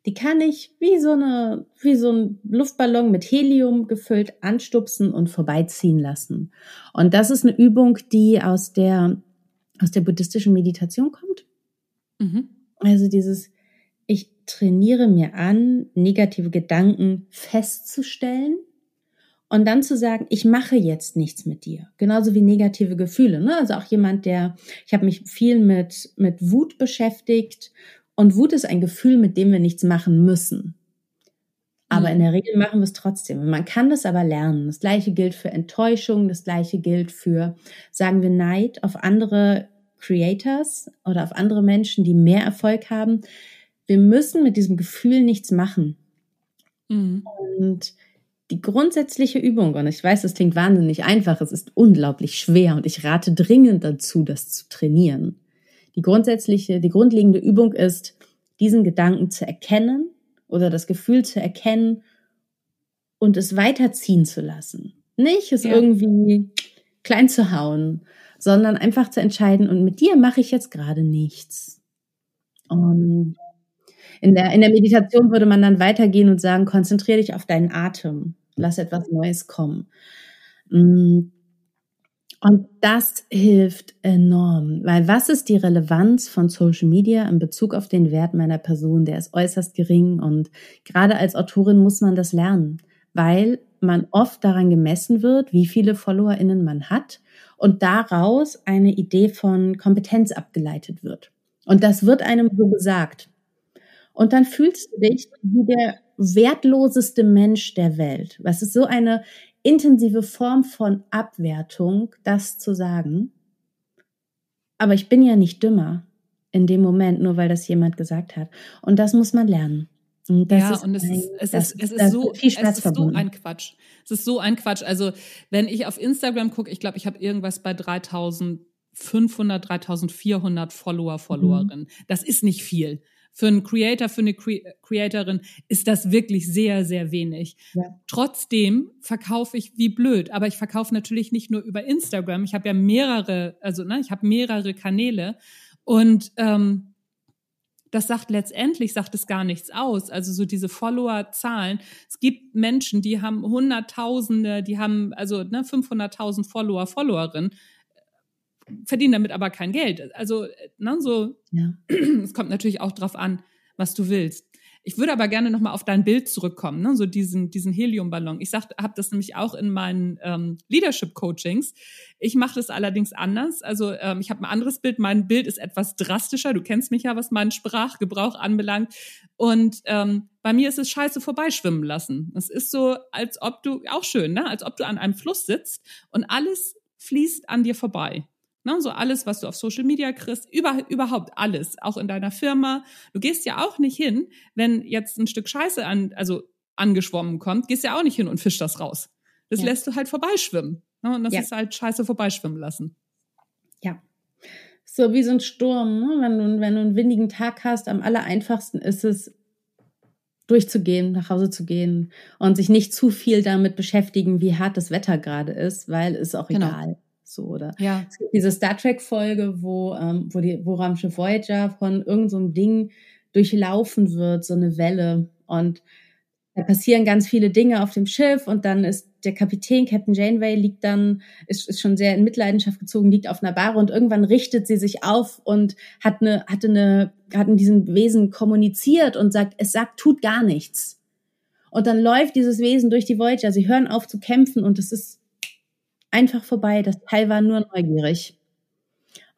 die kann ich wie so eine, wie so ein Luftballon mit Helium gefüllt anstupsen und vorbeiziehen lassen. Und das ist eine Übung, die aus der, aus der buddhistischen Meditation kommt. Mhm. Also dieses, ich trainiere mir an, negative Gedanken festzustellen und dann zu sagen, ich mache jetzt nichts mit dir. Genauso wie negative Gefühle. Ne? Also auch jemand, der, ich habe mich viel mit, mit Wut beschäftigt und Wut ist ein Gefühl, mit dem wir nichts machen müssen. Aber mhm. in der Regel machen wir es trotzdem. man kann das aber lernen. Das gleiche gilt für Enttäuschung, das gleiche gilt für, sagen wir, Neid auf andere Creators oder auf andere Menschen, die mehr Erfolg haben. Wir müssen mit diesem Gefühl nichts machen. Mhm. Und die grundsätzliche Übung, und ich weiß, es klingt wahnsinnig einfach, es ist unglaublich schwer und ich rate dringend dazu, das zu trainieren. Die grundsätzliche, die grundlegende Übung ist, diesen Gedanken zu erkennen oder das Gefühl zu erkennen und es weiterziehen zu lassen. Nicht es ja. irgendwie klein zu hauen, sondern einfach zu entscheiden, und mit dir mache ich jetzt gerade nichts. Und in der, in der Meditation würde man dann weitergehen und sagen, konzentriere dich auf deinen Atem, lass etwas Neues kommen. Und das hilft enorm, weil was ist die Relevanz von Social Media in Bezug auf den Wert meiner Person? Der ist äußerst gering und gerade als Autorin muss man das lernen, weil man oft daran gemessen wird, wie viele FollowerInnen man hat und daraus eine Idee von Kompetenz abgeleitet wird. Und das wird einem so gesagt. Und dann fühlst du dich wie der wertloseste Mensch der Welt. Was ist so eine intensive Form von Abwertung, das zu sagen. Aber ich bin ja nicht dümmer in dem Moment, nur weil das jemand gesagt hat. Und das muss man lernen. Und ja, und es, ein, ist, es, ist, es ist so, es ist so ein Quatsch. Es ist so ein Quatsch. Also, wenn ich auf Instagram gucke, ich glaube, ich habe irgendwas bei 3500, 3400 Follower, Followerinnen. Mhm. Das ist nicht viel für einen Creator, für eine Cre Creatorin ist das wirklich sehr, sehr wenig. Ja. Trotzdem verkaufe ich wie blöd, aber ich verkaufe natürlich nicht nur über Instagram. Ich habe ja mehrere, also ne, ich habe mehrere Kanäle und ähm, das sagt letztendlich, sagt es gar nichts aus. Also so diese Follower-Zahlen. Es gibt Menschen, die haben Hunderttausende, die haben also ne, 500.000 Follower, Followerinnen verdienen damit aber kein Geld. Also, ne, so, ja. es kommt natürlich auch drauf an, was du willst. Ich würde aber gerne nochmal auf dein Bild zurückkommen, ne? so diesen, diesen Heliumballon. Ich habe das nämlich auch in meinen ähm, Leadership-Coachings. Ich mache das allerdings anders. Also ähm, ich habe ein anderes Bild. Mein Bild ist etwas drastischer. Du kennst mich ja, was meinen Sprachgebrauch anbelangt. Und ähm, bei mir ist es scheiße vorbeischwimmen lassen. Es ist so, als ob du, auch schön, ne? als ob du an einem Fluss sitzt und alles fließt an dir vorbei. Ne, so alles, was du auf Social Media kriegst, über, überhaupt alles, auch in deiner Firma. Du gehst ja auch nicht hin, wenn jetzt ein Stück Scheiße an, also angeschwommen kommt, gehst ja auch nicht hin und fischst das raus. Das ja. lässt du halt vorbeischwimmen. Ne, und das ja. ist halt Scheiße vorbeischwimmen lassen. Ja. So wie so ein Sturm, ne? wenn, du, wenn du einen windigen Tag hast, am aller einfachsten ist es, durchzugehen, nach Hause zu gehen und sich nicht zu viel damit beschäftigen, wie hart das Wetter gerade ist, weil es auch genau. egal so oder ja. es gibt diese Star Trek Folge, wo ähm, wo die wo Raumschiff Voyager von irgendeinem so Ding durchlaufen wird, so eine Welle und da passieren ganz viele Dinge auf dem Schiff und dann ist der Kapitän, Captain Janeway, liegt dann, ist, ist schon sehr in Mitleidenschaft gezogen, liegt auf einer Bar und irgendwann richtet sie sich auf und hat eine, hatte eine, hat in diesem Wesen kommuniziert und sagt, es sagt, tut gar nichts. Und dann läuft dieses Wesen durch die Voyager, sie hören auf zu kämpfen und es ist einfach vorbei. Das Teil war nur neugierig.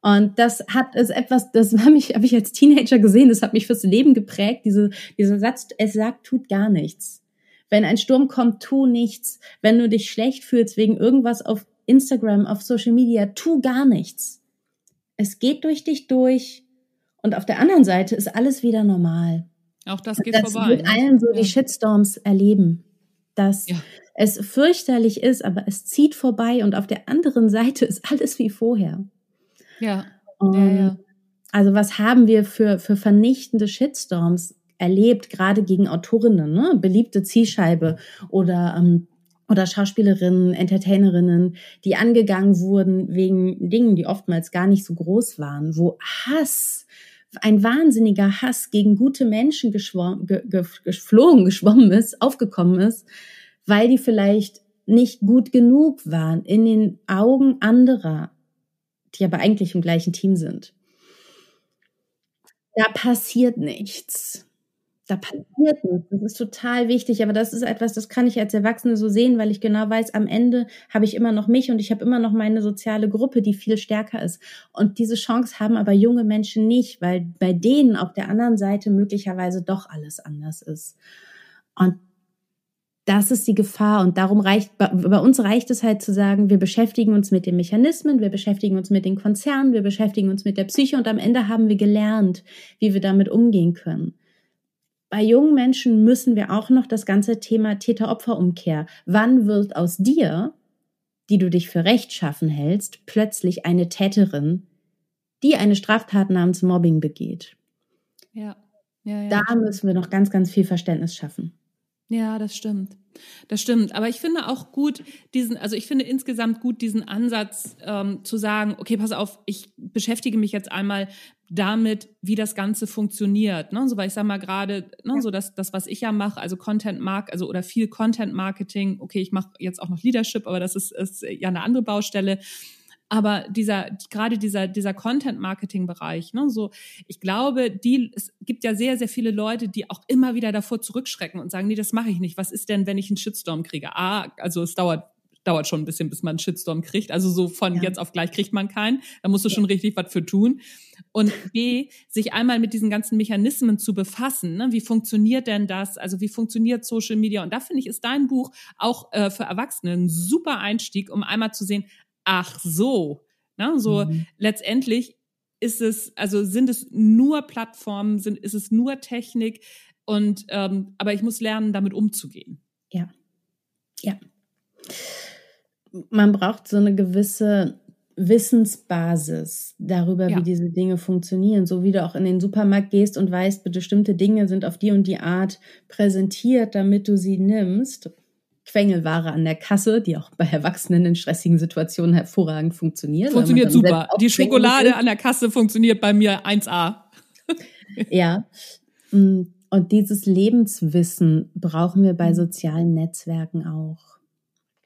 Und das hat ist etwas, das habe ich, habe ich als Teenager gesehen, das hat mich fürs Leben geprägt. Diese, dieser Satz, es sagt, tut gar nichts. Wenn ein Sturm kommt, tu nichts. Wenn du dich schlecht fühlst wegen irgendwas auf Instagram, auf Social Media, tu gar nichts. Es geht durch dich durch und auf der anderen Seite ist alles wieder normal. Auch das geht das vorbei. Das wird allen so ja. die Shitstorms erleben. Das ja es fürchterlich ist, aber es zieht vorbei und auf der anderen Seite ist alles wie vorher. Ja. Ja, ja. Also was haben wir für, für vernichtende Shitstorms erlebt, gerade gegen Autorinnen, ne? Beliebte Zielscheibe oder ähm, oder Schauspielerinnen, Entertainerinnen, die angegangen wurden wegen Dingen, die oftmals gar nicht so groß waren, wo Hass, ein wahnsinniger Hass gegen gute Menschen geschwommen, ge, ge, geflogen, geschwommen ist, aufgekommen ist, weil die vielleicht nicht gut genug waren in den Augen anderer, die aber eigentlich im gleichen Team sind. Da passiert nichts. Da passiert nichts. Das ist total wichtig, aber das ist etwas, das kann ich als Erwachsene so sehen, weil ich genau weiß, am Ende habe ich immer noch mich und ich habe immer noch meine soziale Gruppe, die viel stärker ist. Und diese Chance haben aber junge Menschen nicht, weil bei denen auf der anderen Seite möglicherweise doch alles anders ist. Und das ist die Gefahr und darum reicht, bei uns reicht es halt zu sagen, wir beschäftigen uns mit den Mechanismen, wir beschäftigen uns mit den Konzernen, wir beschäftigen uns mit der Psyche und am Ende haben wir gelernt, wie wir damit umgehen können. Bei jungen Menschen müssen wir auch noch das ganze Thema Täter-Opfer-Umkehr. Wann wird aus dir, die du dich für rechtschaffen hältst, plötzlich eine Täterin, die eine Straftat namens Mobbing begeht? Ja. ja, ja. Da müssen wir noch ganz, ganz viel Verständnis schaffen. Ja, das stimmt. Das stimmt. Aber ich finde auch gut diesen, also ich finde insgesamt gut diesen Ansatz ähm, zu sagen, okay, pass auf, ich beschäftige mich jetzt einmal damit, wie das Ganze funktioniert. Ne? So, weil ich sage mal gerade, ne, ja. so dass das, was ich ja mache, also Content Mark, also oder viel Content Marketing, okay, ich mache jetzt auch noch Leadership, aber das ist, ist ja eine andere Baustelle. Aber dieser, gerade dieser, dieser Content-Marketing-Bereich, ne, so, ich glaube, die, es gibt ja sehr, sehr viele Leute, die auch immer wieder davor zurückschrecken und sagen, nee, das mache ich nicht. Was ist denn, wenn ich einen Shitstorm kriege? Ah, also es dauert dauert schon ein bisschen, bis man einen Shitstorm kriegt. Also so von ja. jetzt auf gleich kriegt man keinen. Da musst du ja. schon richtig was für tun. Und B, sich einmal mit diesen ganzen Mechanismen zu befassen. Ne? Wie funktioniert denn das? Also wie funktioniert Social Media? Und da finde ich, ist dein Buch auch äh, für Erwachsene ein super Einstieg, um einmal zu sehen, ach so, ne? so mhm. letztendlich ist es, also sind es nur Plattformen, sind, ist es nur Technik und ähm, aber ich muss lernen, damit umzugehen. Ja. Ja. Man braucht so eine gewisse Wissensbasis darüber, ja. wie diese Dinge funktionieren. So wie du auch in den Supermarkt gehst und weißt, bestimmte Dinge sind auf die und die Art präsentiert, damit du sie nimmst. Quengelware an der Kasse, die auch bei Erwachsenen in stressigen Situationen hervorragend funktioniert. Funktioniert super. Die Schokolade an der Kasse funktioniert bei mir 1A. ja. Mm, und dieses Lebenswissen brauchen wir bei mhm. sozialen Netzwerken auch.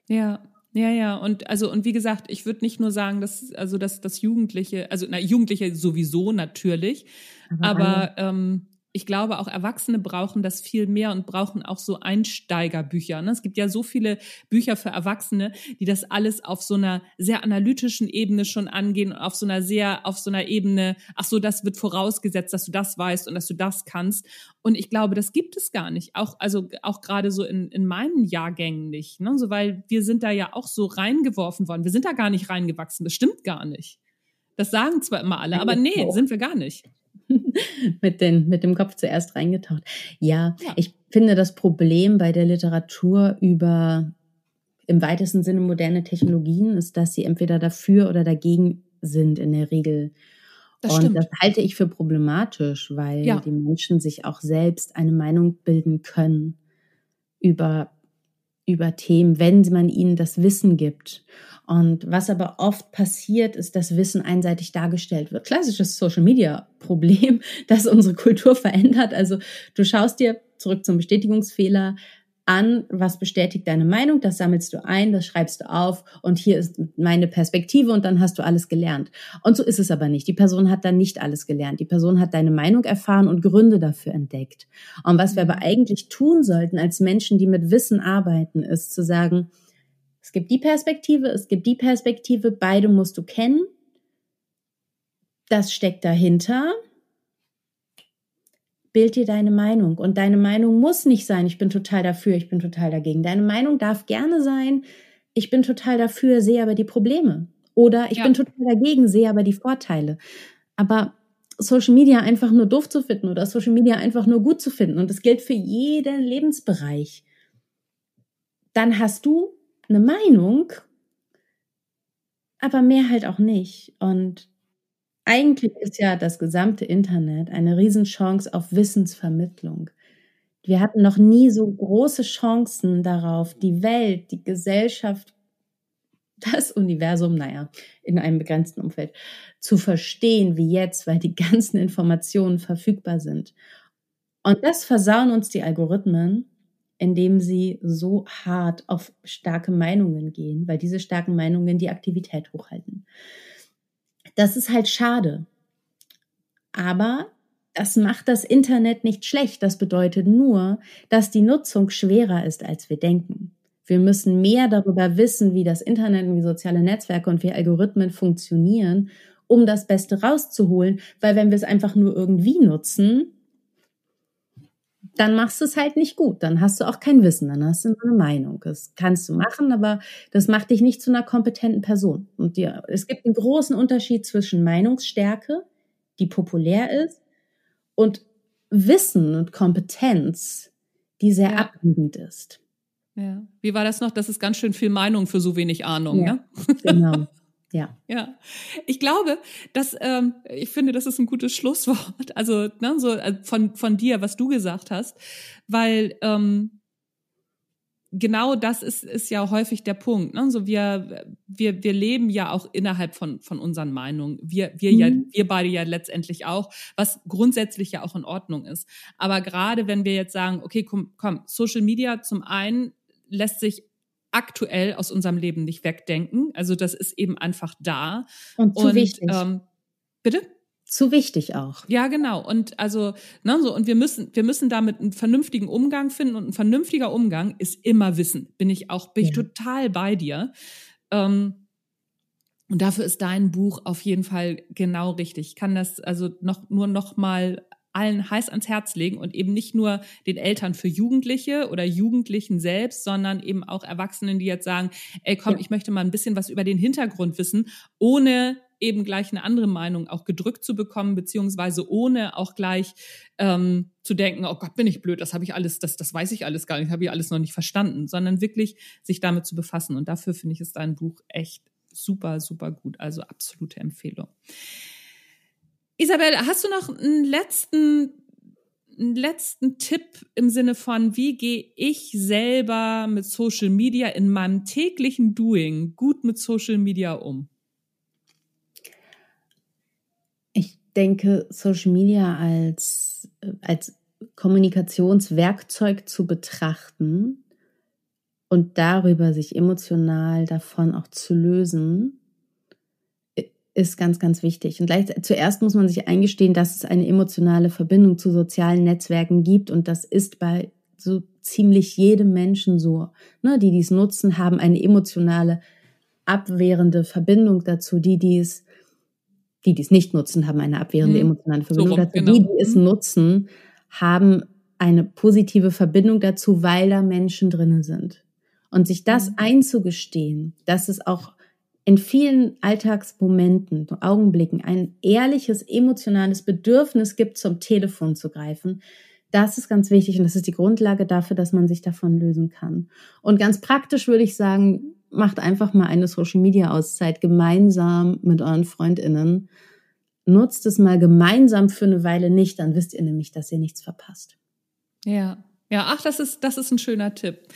Ja. Ja, ja, und also und wie gesagt, ich würde nicht nur sagen, dass also dass das Jugendliche, also na Jugendliche sowieso natürlich, aber, aber ähm, ich glaube, auch Erwachsene brauchen das viel mehr und brauchen auch so Einsteigerbücher. Ne? Es gibt ja so viele Bücher für Erwachsene, die das alles auf so einer sehr analytischen Ebene schon angehen, auf so einer sehr, auf so einer Ebene, ach so, das wird vorausgesetzt, dass du das weißt und dass du das kannst. Und ich glaube, das gibt es gar nicht. Auch, also auch gerade so in, in meinen Jahrgängen nicht. Ne? So, weil wir sind da ja auch so reingeworfen worden. Wir sind da gar nicht reingewachsen. Das stimmt gar nicht. Das sagen zwar immer alle, aber nee, sind wir gar nicht. mit, den, mit dem Kopf zuerst reingetaucht. Ja, ja, ich finde das Problem bei der Literatur über im weitesten Sinne moderne Technologien ist, dass sie entweder dafür oder dagegen sind in der Regel. Das und stimmt. das halte ich für problematisch, weil ja. die Menschen sich auch selbst eine Meinung bilden können über, über Themen, wenn man ihnen das Wissen gibt. Und was aber oft passiert, ist, dass Wissen einseitig dargestellt wird. Klassisches Social Media Problem, das unsere Kultur verändert. Also du schaust dir zurück zum Bestätigungsfehler an, was bestätigt deine Meinung, das sammelst du ein, das schreibst du auf und hier ist meine Perspektive und dann hast du alles gelernt. Und so ist es aber nicht. Die Person hat dann nicht alles gelernt. Die Person hat deine Meinung erfahren und Gründe dafür entdeckt. Und was wir aber eigentlich tun sollten als Menschen, die mit Wissen arbeiten, ist zu sagen, es gibt die Perspektive, es gibt die Perspektive, beide musst du kennen. Das steckt dahinter. Bild dir deine Meinung. Und deine Meinung muss nicht sein, ich bin total dafür, ich bin total dagegen. Deine Meinung darf gerne sein, ich bin total dafür, sehe aber die Probleme. Oder ich ja. bin total dagegen, sehe aber die Vorteile. Aber Social Media einfach nur doof zu finden oder Social Media einfach nur gut zu finden, und das gilt für jeden Lebensbereich, dann hast du eine Meinung, aber mehr halt auch nicht. Und eigentlich ist ja das gesamte Internet eine Riesenchance auf Wissensvermittlung. Wir hatten noch nie so große Chancen darauf, die Welt, die Gesellschaft, das Universum, naja, in einem begrenzten Umfeld zu verstehen wie jetzt, weil die ganzen Informationen verfügbar sind. Und das versauen uns die Algorithmen, indem sie so hart auf starke Meinungen gehen, weil diese starken Meinungen die Aktivität hochhalten. Das ist halt schade. Aber das macht das Internet nicht schlecht. Das bedeutet nur, dass die Nutzung schwerer ist, als wir denken. Wir müssen mehr darüber wissen, wie das Internet und wie soziale Netzwerke und wie Algorithmen funktionieren, um das Beste rauszuholen. Weil wenn wir es einfach nur irgendwie nutzen, dann machst du es halt nicht gut. Dann hast du auch kein Wissen, dann hast du nur eine Meinung. Das kannst du machen, aber das macht dich nicht zu einer kompetenten Person. Und dir, es gibt einen großen Unterschied zwischen Meinungsstärke, die populär ist, und Wissen und Kompetenz, die sehr ja. abwiegend ist. Ja. Wie war das noch? Das ist ganz schön viel Meinung für so wenig Ahnung, ja, ne? Genau. Ja. Ja. Ich glaube, dass, ähm, ich finde, das ist ein gutes Schlusswort. Also, ne, so äh, von, von dir, was du gesagt hast, weil ähm, genau das ist, ist ja häufig der Punkt. Ne? So wir, wir, wir leben ja auch innerhalb von, von unseren Meinungen. Wir, wir mhm. ja, wir beide ja letztendlich auch, was grundsätzlich ja auch in Ordnung ist. Aber gerade wenn wir jetzt sagen, okay, komm, komm, Social Media zum einen lässt sich aktuell aus unserem Leben nicht wegdenken. Also das ist eben einfach da. Und zu und, wichtig. Ähm, bitte? Zu wichtig auch. Ja, genau. Und also, ne, so, und wir müssen, wir müssen damit einen vernünftigen Umgang finden. Und ein vernünftiger Umgang ist immer Wissen. Bin ich auch, bin ja. ich total bei dir. Ähm, und dafür ist dein Buch auf jeden Fall genau richtig. Ich kann das also noch nur noch mal allen heiß ans Herz legen und eben nicht nur den Eltern für Jugendliche oder Jugendlichen selbst, sondern eben auch Erwachsenen, die jetzt sagen, ey komm, ja. ich möchte mal ein bisschen was über den Hintergrund wissen, ohne eben gleich eine andere Meinung auch gedrückt zu bekommen, beziehungsweise ohne auch gleich ähm, zu denken, oh Gott, bin ich blöd, das habe ich alles, das, das weiß ich alles gar nicht, habe ich alles noch nicht verstanden, sondern wirklich sich damit zu befassen. Und dafür finde ich, ist dein Buch echt super, super gut. Also absolute Empfehlung. Isabel, hast du noch einen letzten, einen letzten Tipp im Sinne von, wie gehe ich selber mit Social Media in meinem täglichen Doing gut mit Social Media um? Ich denke, Social Media als, als Kommunikationswerkzeug zu betrachten und darüber sich emotional davon auch zu lösen, ist ganz, ganz wichtig. Und gleich, zuerst muss man sich eingestehen, dass es eine emotionale Verbindung zu sozialen Netzwerken gibt. Und das ist bei so ziemlich jedem Menschen so. Ne, die dies nutzen, haben eine emotionale, abwehrende Verbindung dazu. Die, die es, die dies nicht nutzen, haben eine abwehrende hm. emotionale Verbindung so, dazu. Genau. Die, die es hm. nutzen, haben eine positive Verbindung dazu, weil da Menschen drinnen sind. Und sich das hm. einzugestehen, dass es auch in vielen Alltagsmomenten, Augenblicken ein ehrliches, emotionales Bedürfnis gibt, zum Telefon zu greifen, das ist ganz wichtig und das ist die Grundlage dafür, dass man sich davon lösen kann. Und ganz praktisch würde ich sagen, macht einfach mal eine Social Media Auszeit gemeinsam mit euren Freundinnen. Nutzt es mal gemeinsam für eine Weile nicht, dann wisst ihr nämlich, dass ihr nichts verpasst. Ja. Ja, ach, das ist, das ist ein schöner Tipp.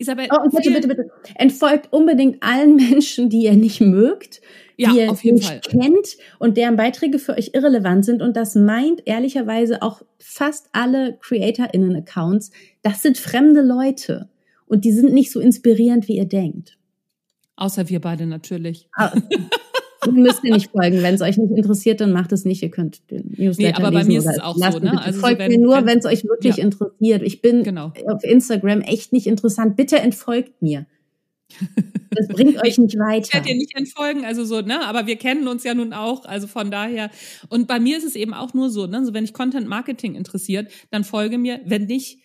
Isabel, oh, bitte, bitte, bitte. Entfolgt unbedingt allen Menschen, die ihr nicht mögt, ja, die ihr nicht Fall. kennt und deren Beiträge für euch irrelevant sind. Und das meint ehrlicherweise auch fast alle CreatorInnen-Accounts. Das sind fremde Leute. Und die sind nicht so inspirierend, wie ihr denkt. Außer wir beide natürlich. Müsst ihr nicht folgen. Wenn es euch nicht interessiert, dann macht es nicht. Ihr könnt den Newsletter nee, aber bei mir ist es auch so. Ne? Also folgt so, wenn, mir nur, wenn es euch wirklich ja. interessiert. Ich bin genau. auf Instagram echt nicht interessant. Bitte entfolgt mir. Das bringt euch nicht weiter. Ich werde dir nicht entfolgen, also so, ne? Aber wir kennen uns ja nun auch, also von daher. Und bei mir ist es eben auch nur so, ne? So, wenn ich Content Marketing interessiert, dann folge mir. Wenn nicht,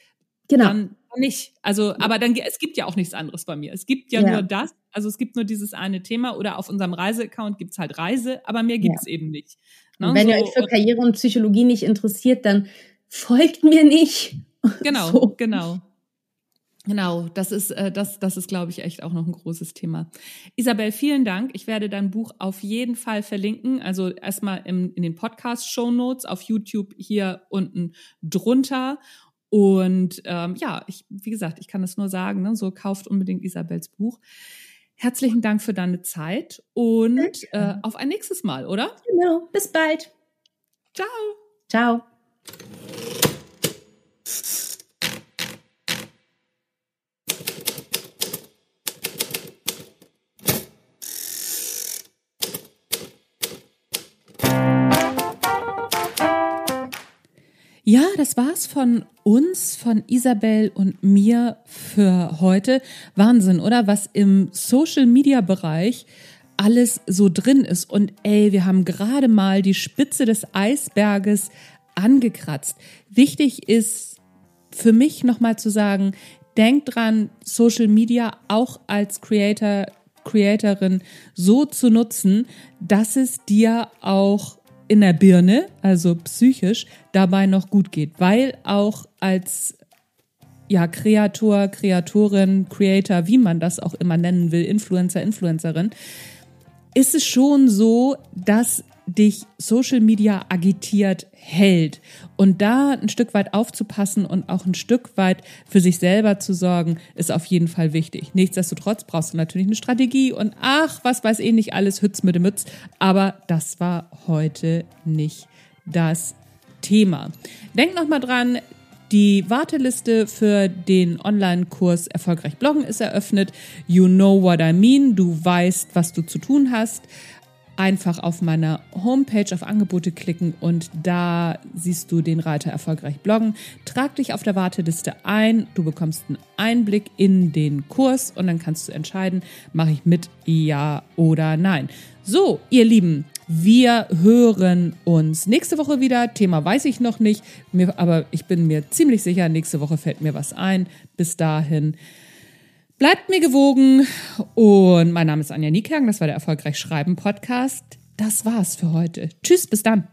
genau. dann nicht. Also, aber dann, es gibt ja auch nichts anderes bei mir. Es gibt ja, ja. nur das. Also es gibt nur dieses eine Thema oder auf unserem Reiseaccount gibt's halt Reise, aber mehr gibt's eben nicht. Ne? wenn so, ihr euch für Karriere und Psychologie nicht interessiert, dann folgt mir nicht. Genau, so. genau. Genau, das ist, äh, das, das ist, glaube ich, echt auch noch ein großes Thema. Isabel, vielen Dank. Ich werde dein Buch auf jeden Fall verlinken. Also erstmal im, in den Podcast-Show Notes auf YouTube hier unten drunter. Und ähm, ja, ich, wie gesagt, ich kann es nur sagen, ne, so kauft unbedingt Isabels Buch. Herzlichen Dank für deine Zeit und äh, auf ein nächstes Mal, oder? Genau, bis bald. Ciao. Ciao. Ja, das war's von uns, von Isabel und mir für heute. Wahnsinn, oder? Was im Social Media Bereich alles so drin ist. Und ey, wir haben gerade mal die Spitze des Eisberges angekratzt. Wichtig ist für mich nochmal zu sagen, denk dran, Social Media auch als Creator, Creatorin so zu nutzen, dass es dir auch in der Birne, also psychisch, dabei noch gut geht, weil auch als ja, Kreator, Kreatorin, Creator, wie man das auch immer nennen will, Influencer, Influencerin, ist es schon so, dass dich Social Media agitiert hält. Und da ein Stück weit aufzupassen und auch ein Stück weit für sich selber zu sorgen, ist auf jeden Fall wichtig. Nichtsdestotrotz brauchst du natürlich eine Strategie und ach, was weiß ich nicht alles, Hütz mit dem Mütz. Aber das war heute nicht das Thema. Denk nochmal dran, die Warteliste für den Online-Kurs Erfolgreich Bloggen ist eröffnet. You know what I mean. Du weißt, was du zu tun hast einfach auf meiner Homepage auf Angebote klicken und da siehst du den Reiter erfolgreich bloggen. Trag dich auf der Warteliste ein, du bekommst einen Einblick in den Kurs und dann kannst du entscheiden, mache ich mit ja oder nein. So, ihr Lieben, wir hören uns nächste Woche wieder. Thema weiß ich noch nicht, aber ich bin mir ziemlich sicher, nächste Woche fällt mir was ein. Bis dahin. Bleibt mir gewogen und mein Name ist Anja Niekerken, das war der Erfolgreich Schreiben Podcast. Das war's für heute. Tschüss, bis dann.